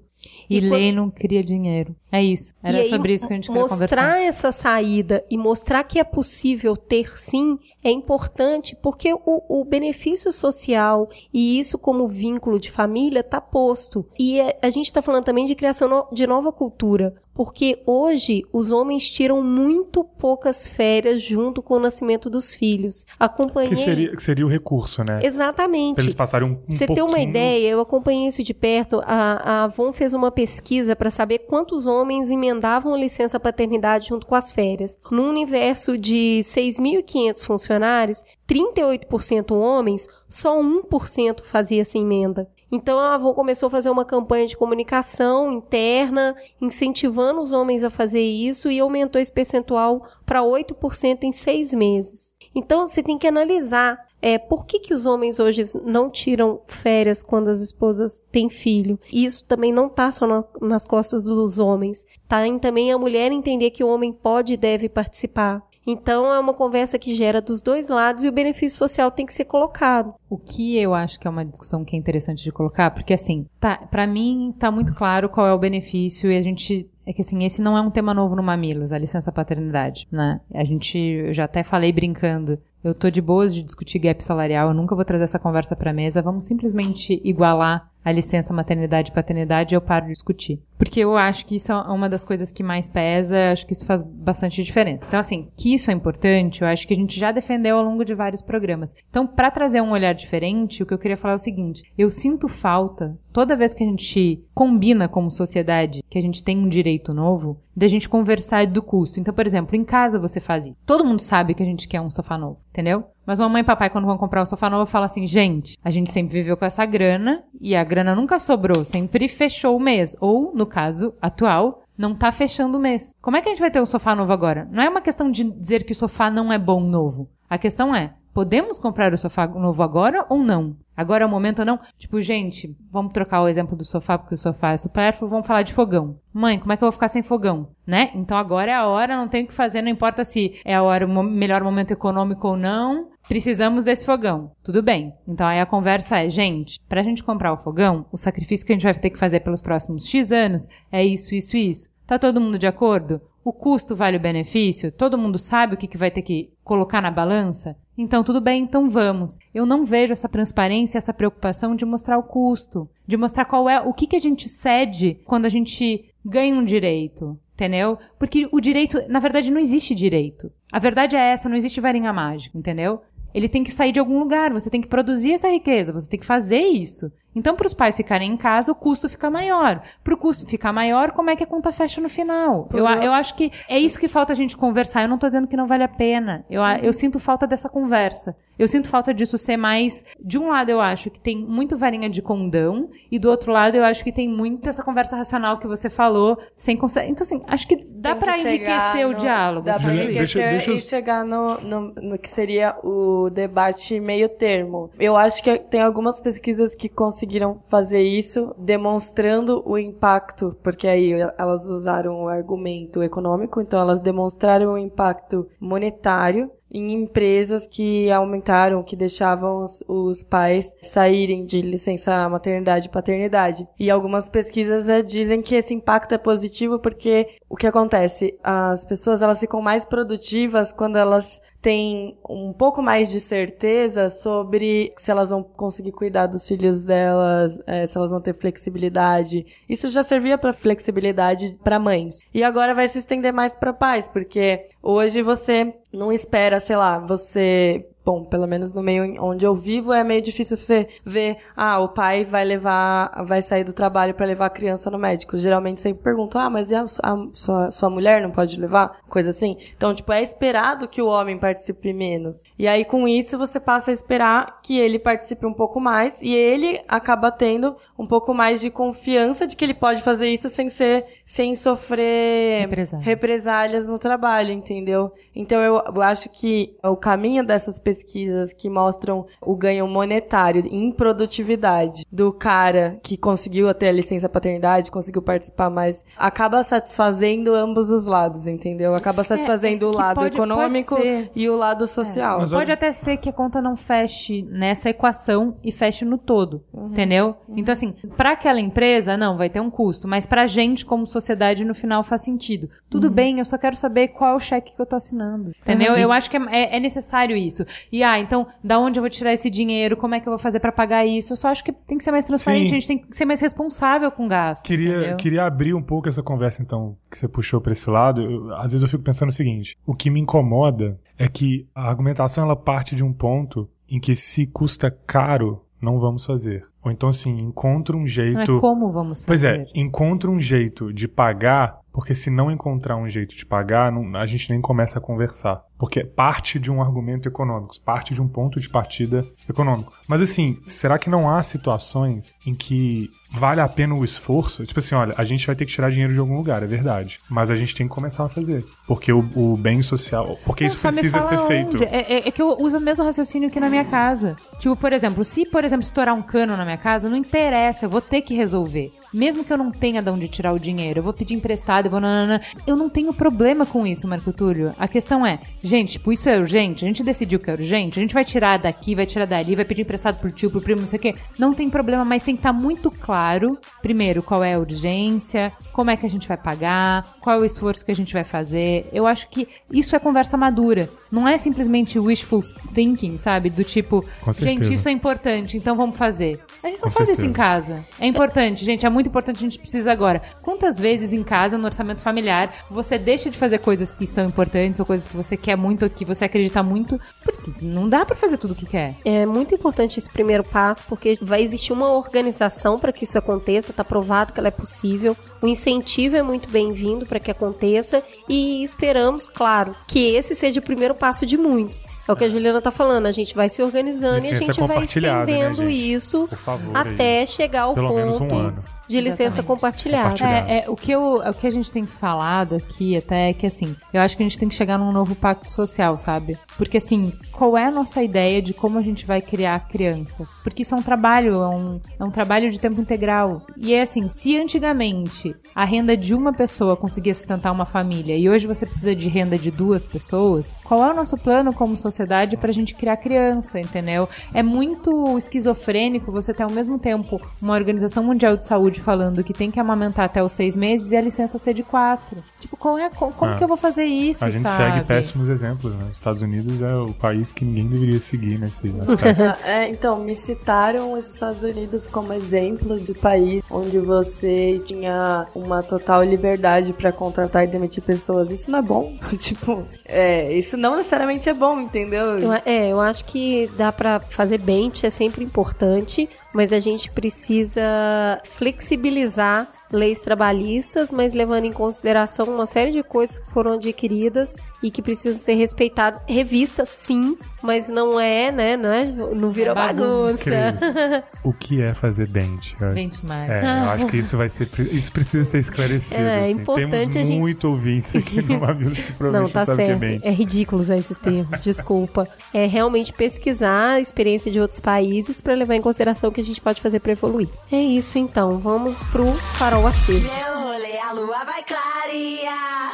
E, E quando- lei não cria dinheiro. É isso. Era aí, sobre isso que a gente queria mostrar conversar. essa saída e mostrar que é possível ter sim é importante porque o, o benefício social e isso como vínculo de família está posto. E é- a gente está falando também de criação no- de nova cultura, porque hoje os homens tiram muito poucas férias junto com o nascimento dos filhos. Acompanhei. Que seria, que seria o recurso, né? Exatamente. Pra eles passarem um, um você ter uma pouquinho- ideia, eu acompanhei isso de perto. A, a Avon fez uma pesquisa para saber quantos homens emendavam a licença paternidade junto com as férias. No universo de 6.500 funcionários, 38% homens, só 1% fazia essa emenda. Então a Avon começou a fazer uma campanha de comunicação interna, incentivando os homens a fazer isso e aumentou esse percentual para 8% em seis meses. Então você tem que analisar É, por que, que os homens hoje não tiram férias quando as esposas têm filho? Isso também não tá só na- nas costas dos homens. Tá em também a mulher entender que o homem pode e deve participar. Então é uma conversa que gera dos dois lados e o benefício social tem que ser colocado. O que eu acho que é uma discussão que é interessante de colocar, porque assim, tá, para mim tá muito claro qual é o benefício e a gente é que assim, esse não é um tema novo no Mamilos, a licença paternidade, né? A gente, eu já até falei brincando, eu tô de boas de discutir gap salarial, eu nunca vou trazer essa conversa pra mesa, vamos simplesmente igualar a licença maternidade e paternidade e eu paro de discutir. Porque eu acho que isso é uma das coisas que mais pesa, acho que isso faz bastante diferença. Então, assim, que isso é importante, eu acho que a gente já defendeu ao longo de vários programas. Então, para trazer um olhar diferente, o que eu queria falar é o seguinte: eu sinto falta, toda vez que a gente combina como sociedade que a gente tem um direito novo, da gente conversar do custo. Então, por exemplo, em casa você faz isso. Todo mundo sabe que a gente quer um sofá novo, entendeu? Mas mamãe e papai, quando vão comprar um sofá novo, falam assim, gente, a gente sempre viveu com essa grana e a grana nunca sobrou, sempre fechou o mês. Ou, no caso atual, não tá fechando o mês. Como é que a gente vai ter um sofá novo agora? Não é uma questão de dizer que o sofá não é bom novo. A questão é, podemos comprar o sofá novo agora ou não? Agora é o momento ou não? Tipo, gente, vamos trocar o exemplo do sofá, porque o sofá é supérfluo, vamos falar de fogão. Mãe, como é que eu vou ficar sem fogão? Né? Então agora é a hora, não tem o que fazer, não importa se é a hora, o melhor momento econômico ou não, precisamos desse fogão. Tudo bem. Então aí a conversa é, gente, pra gente comprar o fogão, o sacrifício que a gente vai ter que fazer pelos próximos X anos é isso, isso e isso. Tá todo mundo de acordo? O custo vale o benefício? Todo mundo sabe o que, que vai ter que colocar na balança? Então, tudo bem, então vamos. Eu não vejo essa transparência, essa preocupação de mostrar o custo, de mostrar qual é, o que, que a gente cede quando a gente ganha um direito, entendeu? Porque o direito, na verdade, não existe direito. A verdade é essa, não existe varinha mágica, entendeu? Ele tem que sair de algum lugar, você tem que produzir essa riqueza, você tem que fazer isso. Então, para os pais ficarem em casa, o custo fica maior. Para o custo ficar maior, como é que a conta fecha no final? Eu, a- eu acho que é isso que falta a gente conversar. Eu não tô dizendo que não vale a pena. Eu, eu sinto falta dessa conversa. Eu sinto falta disso ser mais. De um lado, eu acho que tem muito varinha de condão, e do outro lado, eu acho que tem muito essa conversa racional que você falou, sem conseguir. Então, assim, acho que dá para enriquecer o no- diálogo. Dá deixa- enriquecer deixa eu- e chegar no, no, no que seria o debate meio termo. Eu acho que tem algumas pesquisas que conseguiram fazer isso, demonstrando o impacto, porque aí elas usaram o argumento econômico, então elas demonstraram o impacto monetário em empresas que aumentaram, que deixavam os, os pais saírem de licença maternidade e paternidade. E algumas pesquisas eh, dizem que esse impacto é positivo porque o que acontece? As pessoas elas ficam mais produtivas quando elas têm um pouco mais de certeza sobre se elas vão conseguir cuidar dos filhos delas, eh, se elas vão ter flexibilidade. Isso já servia para flexibilidade para mães. E agora vai se estender mais para pais, porque hoje você não espera, sei lá, você Bom, pelo menos no meio onde eu vivo é meio difícil você ver, ah, o pai vai levar, vai sair do trabalho para levar a criança no médico. Geralmente sempre perguntam, ah, mas e a, a sua, sua mulher não pode levar? Coisa assim. Então, tipo, é esperado que o homem participe menos. E aí, com isso, você passa a esperar que ele participe um pouco mais e ele acaba tendo um pouco mais de confiança de que ele pode fazer isso sem ser, sem sofrer Represália. represálias no trabalho, entendeu? Então eu, eu acho que o caminho dessas pesquisas que mostram o ganho monetário em produtividade do cara que conseguiu até a licença paternidade, conseguiu participar mais, acaba satisfazendo ambos os lados, entendeu? Acaba satisfazendo é o que lado pode- econômico pode e o lado social. Mas Pode até ser que a conta não feche nessa equação e feche no todo, Uhum. entendeu? Então, assim, pra aquela empresa, não, vai ter um custo, mas pra gente, como sociedade, no final faz sentido. Uhum. Tudo bem, eu só quero saber qual é o cheque que eu tô assinando, entendeu? Eu acho que é, é- é necessário isso. E, ah, então, da onde eu vou tirar esse dinheiro? Como é que eu vou fazer pra pagar isso? Eu só acho que tem que ser mais transparente, Sim. a gente tem que ser mais responsável com o gasto, Queria, entendeu? queria abrir um pouco essa conversa, então, que você puxou pra esse lado. Eu- às vezes eu fico pensando o seguinte: o que me incomoda é que a argumentação ela parte de um ponto em que se custa caro, não vamos fazer. Ou então, assim, encontra um Não jeito. é como vamos fazer. Pois é, encontra um jeito de pagar Porque se não encontrar um jeito de pagar, não- a gente nem começa a conversar. Porque parte de um argumento econômico, parte de um ponto de partida econômico. Mas assim, será que não há situações em que vale a pena o esforço? Tipo assim, olha, a gente vai ter que tirar dinheiro de algum lugar, é verdade. Mas a gente tem que começar a fazer. Porque o, o bem social. Porque Não, isso precisa ser feito. onde. É, é- é que eu uso o mesmo raciocínio que na minha casa. Tipo, por exemplo, se, por exemplo, estourar um cano na minha casa, não interessa, eu vou ter que resolver. Mesmo que eu não tenha de onde tirar o dinheiro, eu vou pedir emprestado, eu vou. Nanana. Eu não tenho problema com isso, Marco Túlio. A questão é, gente, tipo, isso é urgente? A gente decidiu que é urgente? A gente vai tirar daqui, vai tirar dali, vai pedir emprestado pro tio, pro primo, não sei o quê. Não tem problema, mas tem que estar muito claro, primeiro, qual é a urgência, como é que a gente vai pagar, qual é o esforço que a gente vai fazer. Eu acho que isso é conversa madura. Não é simplesmente wishful thinking, sabe? Do tipo, gente, isso é importante, então vamos fazer. A gente não Com faz isso certeza. em casa. É importante, gente, é muito importante, a gente precisa agora. Quantas vezes em casa, no orçamento familiar, você deixa de fazer coisas que são importantes ou coisas que você quer muito, ou que você acredita muito, porque não dá pra fazer tudo o que quer. É muito importante esse primeiro passo, porque vai existir uma organização para que isso aconteça, tá provado que ela é possível. O incentivo é muito bem-vindo para que aconteça e esperamos, claro, que esse seja o primeiro passo de muitos. É o que a Juliana tá falando, a gente vai se organizando e a Licença gente vai né, estendendo gente? isso favor, até chegar ao Pelo menos um ponto ano. de licença Exatamente. compartilhada. Compartilhada. É, é, o, que eu, o que a gente tem falado aqui até é que, assim, eu acho que a gente tem que chegar num novo pacto social, sabe? Porque, assim, qual é a nossa ideia de como a gente vai criar a criança? Porque isso é um trabalho, é um, é um trabalho de tempo integral. E é assim, se antigamente a renda de uma pessoa conseguia sustentar uma família e hoje você precisa de renda de duas pessoas, qual é o nosso plano como sociedade pra gente criar criança, entendeu? É muito esquizofrênico você ter ao mesmo tempo uma Organização Mundial de Saúde falando que tem que amamentar até os seis meses e a licença ser de quatro. Tipo, qual é, como, como Ah. que eu vou fazer isso, A gente sabe? segue péssimos exemplos, né? Os Estados Unidos é o país que ninguém deveria seguir nesse aspecto. É, então, me citaram os Estados Unidos como exemplo de país onde você tinha uma total liberdade pra contratar e demitir pessoas. Isso não é bom. tipo, é, isso não necessariamente é bom, entendeu? Eu, é, eu acho que dá pra fazer bench, é sempre importante, mas a gente precisa flexibilizar leis trabalhistas, mas levando em consideração uma série de coisas que foram adquiridas e que precisam ser respeitadas, revistas sim, mas não é, né, não, é, não vira É bagunça. bagunça. o que é fazer dente? Benchmark. É, eu acho que isso vai ser. Isso precisa ser esclarecido. É, é assim. importante Temos a gente- muito ouvintes aqui no Mamilos que Não, provavelmente tá não que é certo. bente. É ridículo usar esses termos, desculpa. É realmente pesquisar a experiência de outros países pra levar em consideração o que a gente pode fazer pra evoluir. É isso então, vamos pro farol aceso. Meu rolê, a lua vai clarear.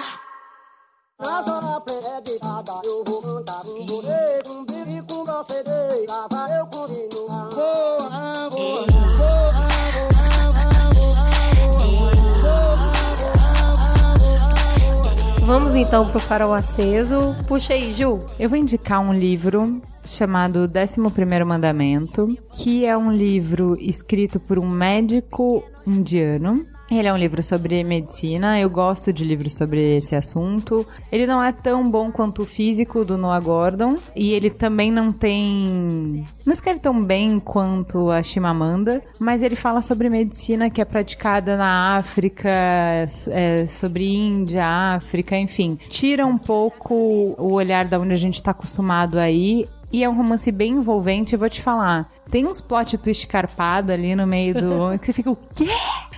Na zona eu vou cantar um com eu continuar. Voa, voa, Vamos então pro farol aceso. Puxa aí, Ju. Eu vou indicar um livro chamado 11º Mandamento, que é um livro escrito por um médico indiano. Ele é um livro sobre medicina, eu gosto de livros sobre esse assunto. Ele não é tão bom quanto o físico do Noah Gordon, e ele também não tem. não escreve tão bem quanto a Chimamanda, mas ele fala sobre medicina que é praticada na África, é, sobre Índia, África, enfim. Tira um pouco o olhar da onde a gente tá acostumado aí e é um romance bem envolvente, eu vou te falar. Tem uns plot twist carpado ali no meio do. que você fica, o quê?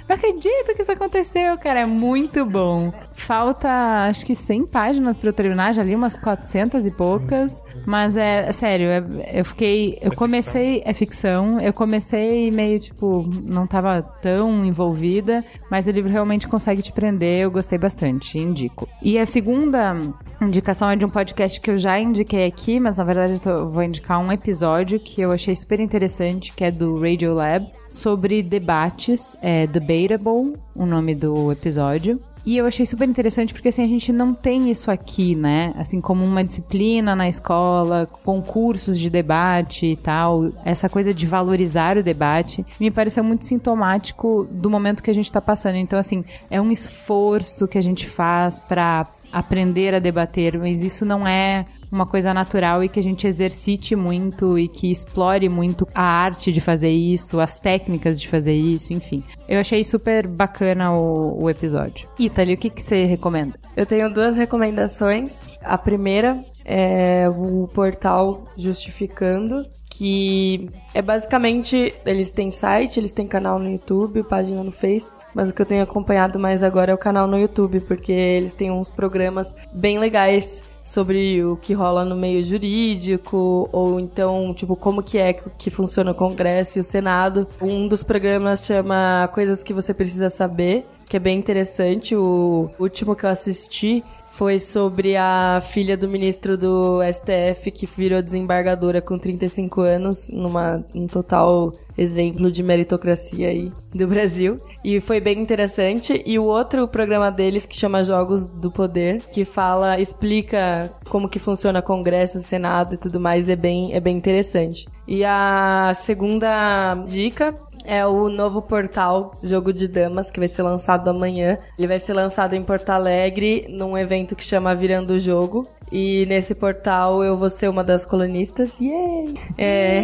Não acredito que isso aconteceu, cara. É muito bom. Falta, acho que 100 páginas pra eu terminar, já li umas 400 e poucas. Mas é, sério, é- eu fiquei. Eu comecei. É ficção. Eu comecei meio tipo. Não tava tão envolvida. Mas o livro realmente consegue te prender. Eu gostei bastante. Indico. E a segunda indicação é de um podcast que eu já indiquei aqui, mas na verdade eu tô- vou indicar um episódio que eu achei super interessante, que é do Radio Lab, sobre debates, é Debatable, o nome do episódio. E eu achei super interessante porque assim, a gente não tem isso aqui, né? Assim, como uma disciplina na escola, concursos de debate e tal, essa coisa de valorizar o debate, me pareceu muito sintomático do momento que a gente tá passando. Então, assim, é um esforço que a gente faz pra aprender a debater, mas isso não é uma coisa natural e que a gente exercite muito e que explore muito a arte de fazer isso, as técnicas de fazer isso, enfim. Eu achei super bacana o, o episódio. Italy, o que, que você recomenda? Eu tenho duas recomendações. A primeira é o portal Justificando, que é basicamente eles têm site, eles têm canal no YouTube, página no Face. Mas o que eu tenho acompanhado mais agora é o canal no YouTube, porque eles têm uns programas bem legais sobre o que rola no meio jurídico, ou então, tipo, como que é que funciona o Congresso e o Senado. Um dos programas chama Coisas que você precisa saber, que é bem interessante. O último que eu assisti foi sobre a filha do ministro do STF que virou desembargadora com 35 anos, numa um total exemplo de meritocracia aí do Brasil. E foi bem interessante. E o outro programa deles, que chama Jogos do Poder, que fala, explica como que funciona Congresso, Senado e tudo mais, é bem, é bem interessante. E a segunda dica é o novo portal Jogo de Damas, que vai ser lançado amanhã. Ele vai ser lançado em Porto Alegre, num evento que chama Virando o Jogo. E nesse portal eu vou ser uma das colunistas. Yay! É.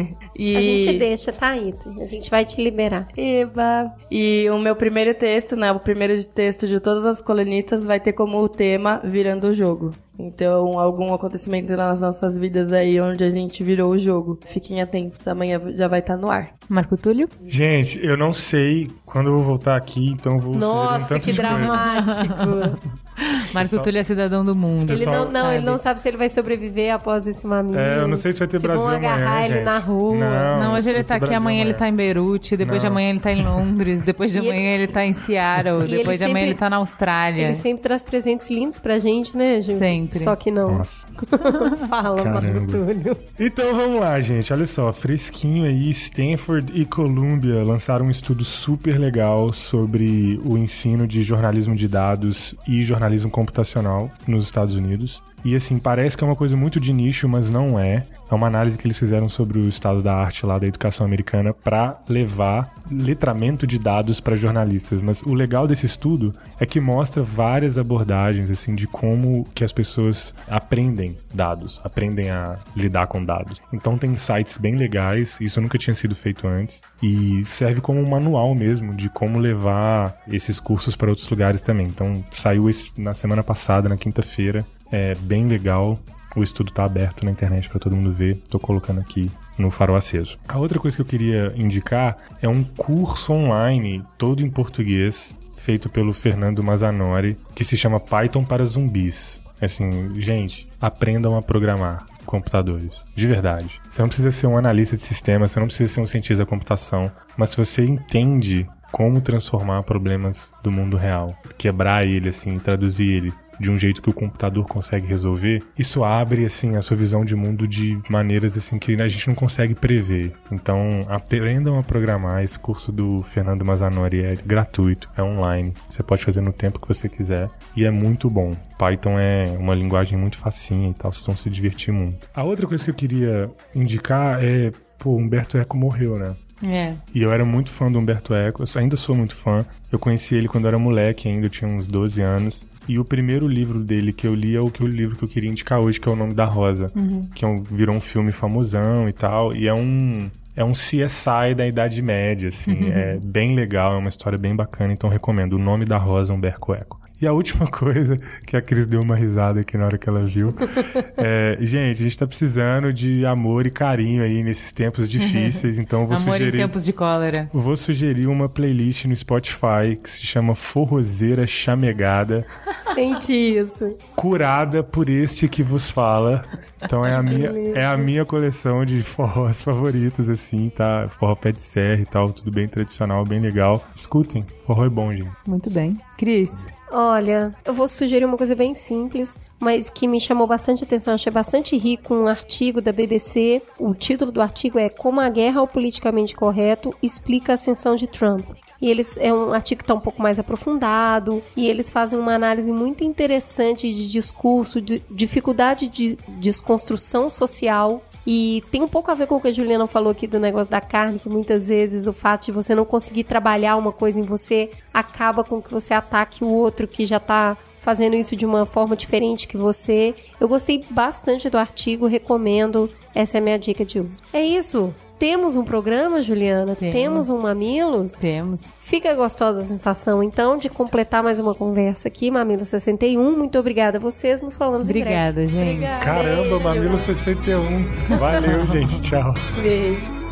e... A gente deixa, tá, Ita? A gente vai te liberar. Eba! E o meu primeiro texto, né? O primeiro texto de todas as colunistas vai ter como tema Virando o Jogo. Então, algum acontecimento nas nossas vidas aí onde a gente virou o jogo. Fiquem atentos, amanhã já vai estar no ar. Marco Túlio? Gente, eu não sei quando eu vou voltar aqui, então eu vou sugerir um Nossa, tanto que de coisa. dramático. Marco pessoal- Túlio é cidadão do mundo. ele não, não, ele não sabe se ele vai sobreviver após esse mamilo. É, eu não sei se vai ter se Brasil vão amanhã, agarrar ele gente. na rua. Não, Não, hoje ele tá aqui, Brasil amanhã ele amanhã. tá em Beirute, depois de Não. amanhã ele tá em Londres, depois de amanhã ele... tá em Seattle, depois de amanhã sempre- ele tá na Austrália. Ele sempre traz presentes lindos pra gente, né, Ju? Sempre. Só que não. Nossa. Fala, Marco. Túlio. Então vamos lá, gente. Olha só, fresquinho aí, Stanford e Columbia lançaram um estudo super legal sobre o ensino de jornalismo de dados e jornalismo computacional nos Estados Unidos. E assim, parece que é uma coisa muito de nicho, mas não é. É uma análise que eles fizeram sobre o estado da arte lá da educação americana para levar letramento de dados para jornalistas. Mas o legal desse estudo é que mostra várias abordagens assim de como que as pessoas aprendem dados, aprendem a lidar com dados. Então tem sites bem legais, isso nunca tinha sido feito antes e serve como um manual mesmo de como levar esses cursos para outros lugares também. Então saiu na semana passada, na quinta-feira. É bem legal. O estudo tá aberto na internet para todo mundo ver. Tô colocando aqui no farol aceso. A outra coisa que eu queria indicar é um curso online todo em português feito pelo Fernando Mazanori que se chama Python para zumbis. Assim, gente, aprendam a programar computadores, de verdade. Você não precisa ser um analista de sistemas, você não precisa ser um cientista da computação, mas se você entende como transformar problemas do mundo real, quebrar ele assim, traduzir ele de um jeito que o computador consegue resolver, isso abre assim a sua visão de mundo de maneiras assim que a gente não consegue prever. Então, aprendam a programar. Esse curso do Fernando Mazanori é gratuito, é online. Você pode fazer no tempo que você quiser e é muito bom. Python é uma linguagem muito facinha e tal, vocês vão se divertir muito. A outra coisa que eu queria indicar é, pô, Humberto Eco morreu, né? É. E eu era muito fã do Humberto Eco, eu ainda sou muito fã. Eu conheci ele quando eu era moleque ainda, eu tinha uns 12 anos. E o primeiro livro dele que eu li é o, que, o livro que eu queria indicar hoje, que é O Nome da Rosa. Que é um- virou um filme famosão e tal. E é um... É um CSI da Idade Média, assim. É bem legal, é uma história bem bacana, então recomendo. O Nome da Rosa, Humberto Eco. E a última coisa, que a Cris deu uma risada aqui na hora que ela viu. é, gente, a gente tá precisando de amor e carinho aí nesses tempos difíceis, então eu vou Amor sugerir... em tempos de cólera. Vou sugerir uma playlist no Spotify que se chama Forrozeira Chamegada, Sente isso. curada por este que vos fala. Então é a minha, é a minha coleção de forrós favoritos, assim, tá? Forró pé de serra e tal, tudo bem tradicional, bem legal. Escutem, forró é bom, gente. Muito bem. Cris, Olha, eu vou sugerir uma coisa bem simples, mas que me chamou bastante atenção. Achei bastante rico um artigo da BBC. O título do artigo é Como a guerra ao politicamente correto explica a ascensão de Trump. E eles é um artigo que está um pouco mais aprofundado e eles fazem uma análise muito interessante de discurso, de dificuldade de desconstrução social e tem um pouco a ver com o que a Juliana falou aqui do negócio da carne, que muitas vezes o fato de você não conseguir trabalhar uma coisa em você acaba com que você ataque o outro que já tá fazendo isso de uma forma diferente que você. Eu gostei bastante do artigo, recomendo. Essa é a minha dica de hoje. É isso. Temos um programa, Juliana? Temos. Temos um Mamilos? Temos. Fica gostosa a sensação, então, de completar mais uma conversa aqui, Mamilo 61. Muito obrigada a vocês, nos falamos em breve. Obrigada, gente. Caramba, Mamilo 61. Valeu, gente. Tchau. Beijo.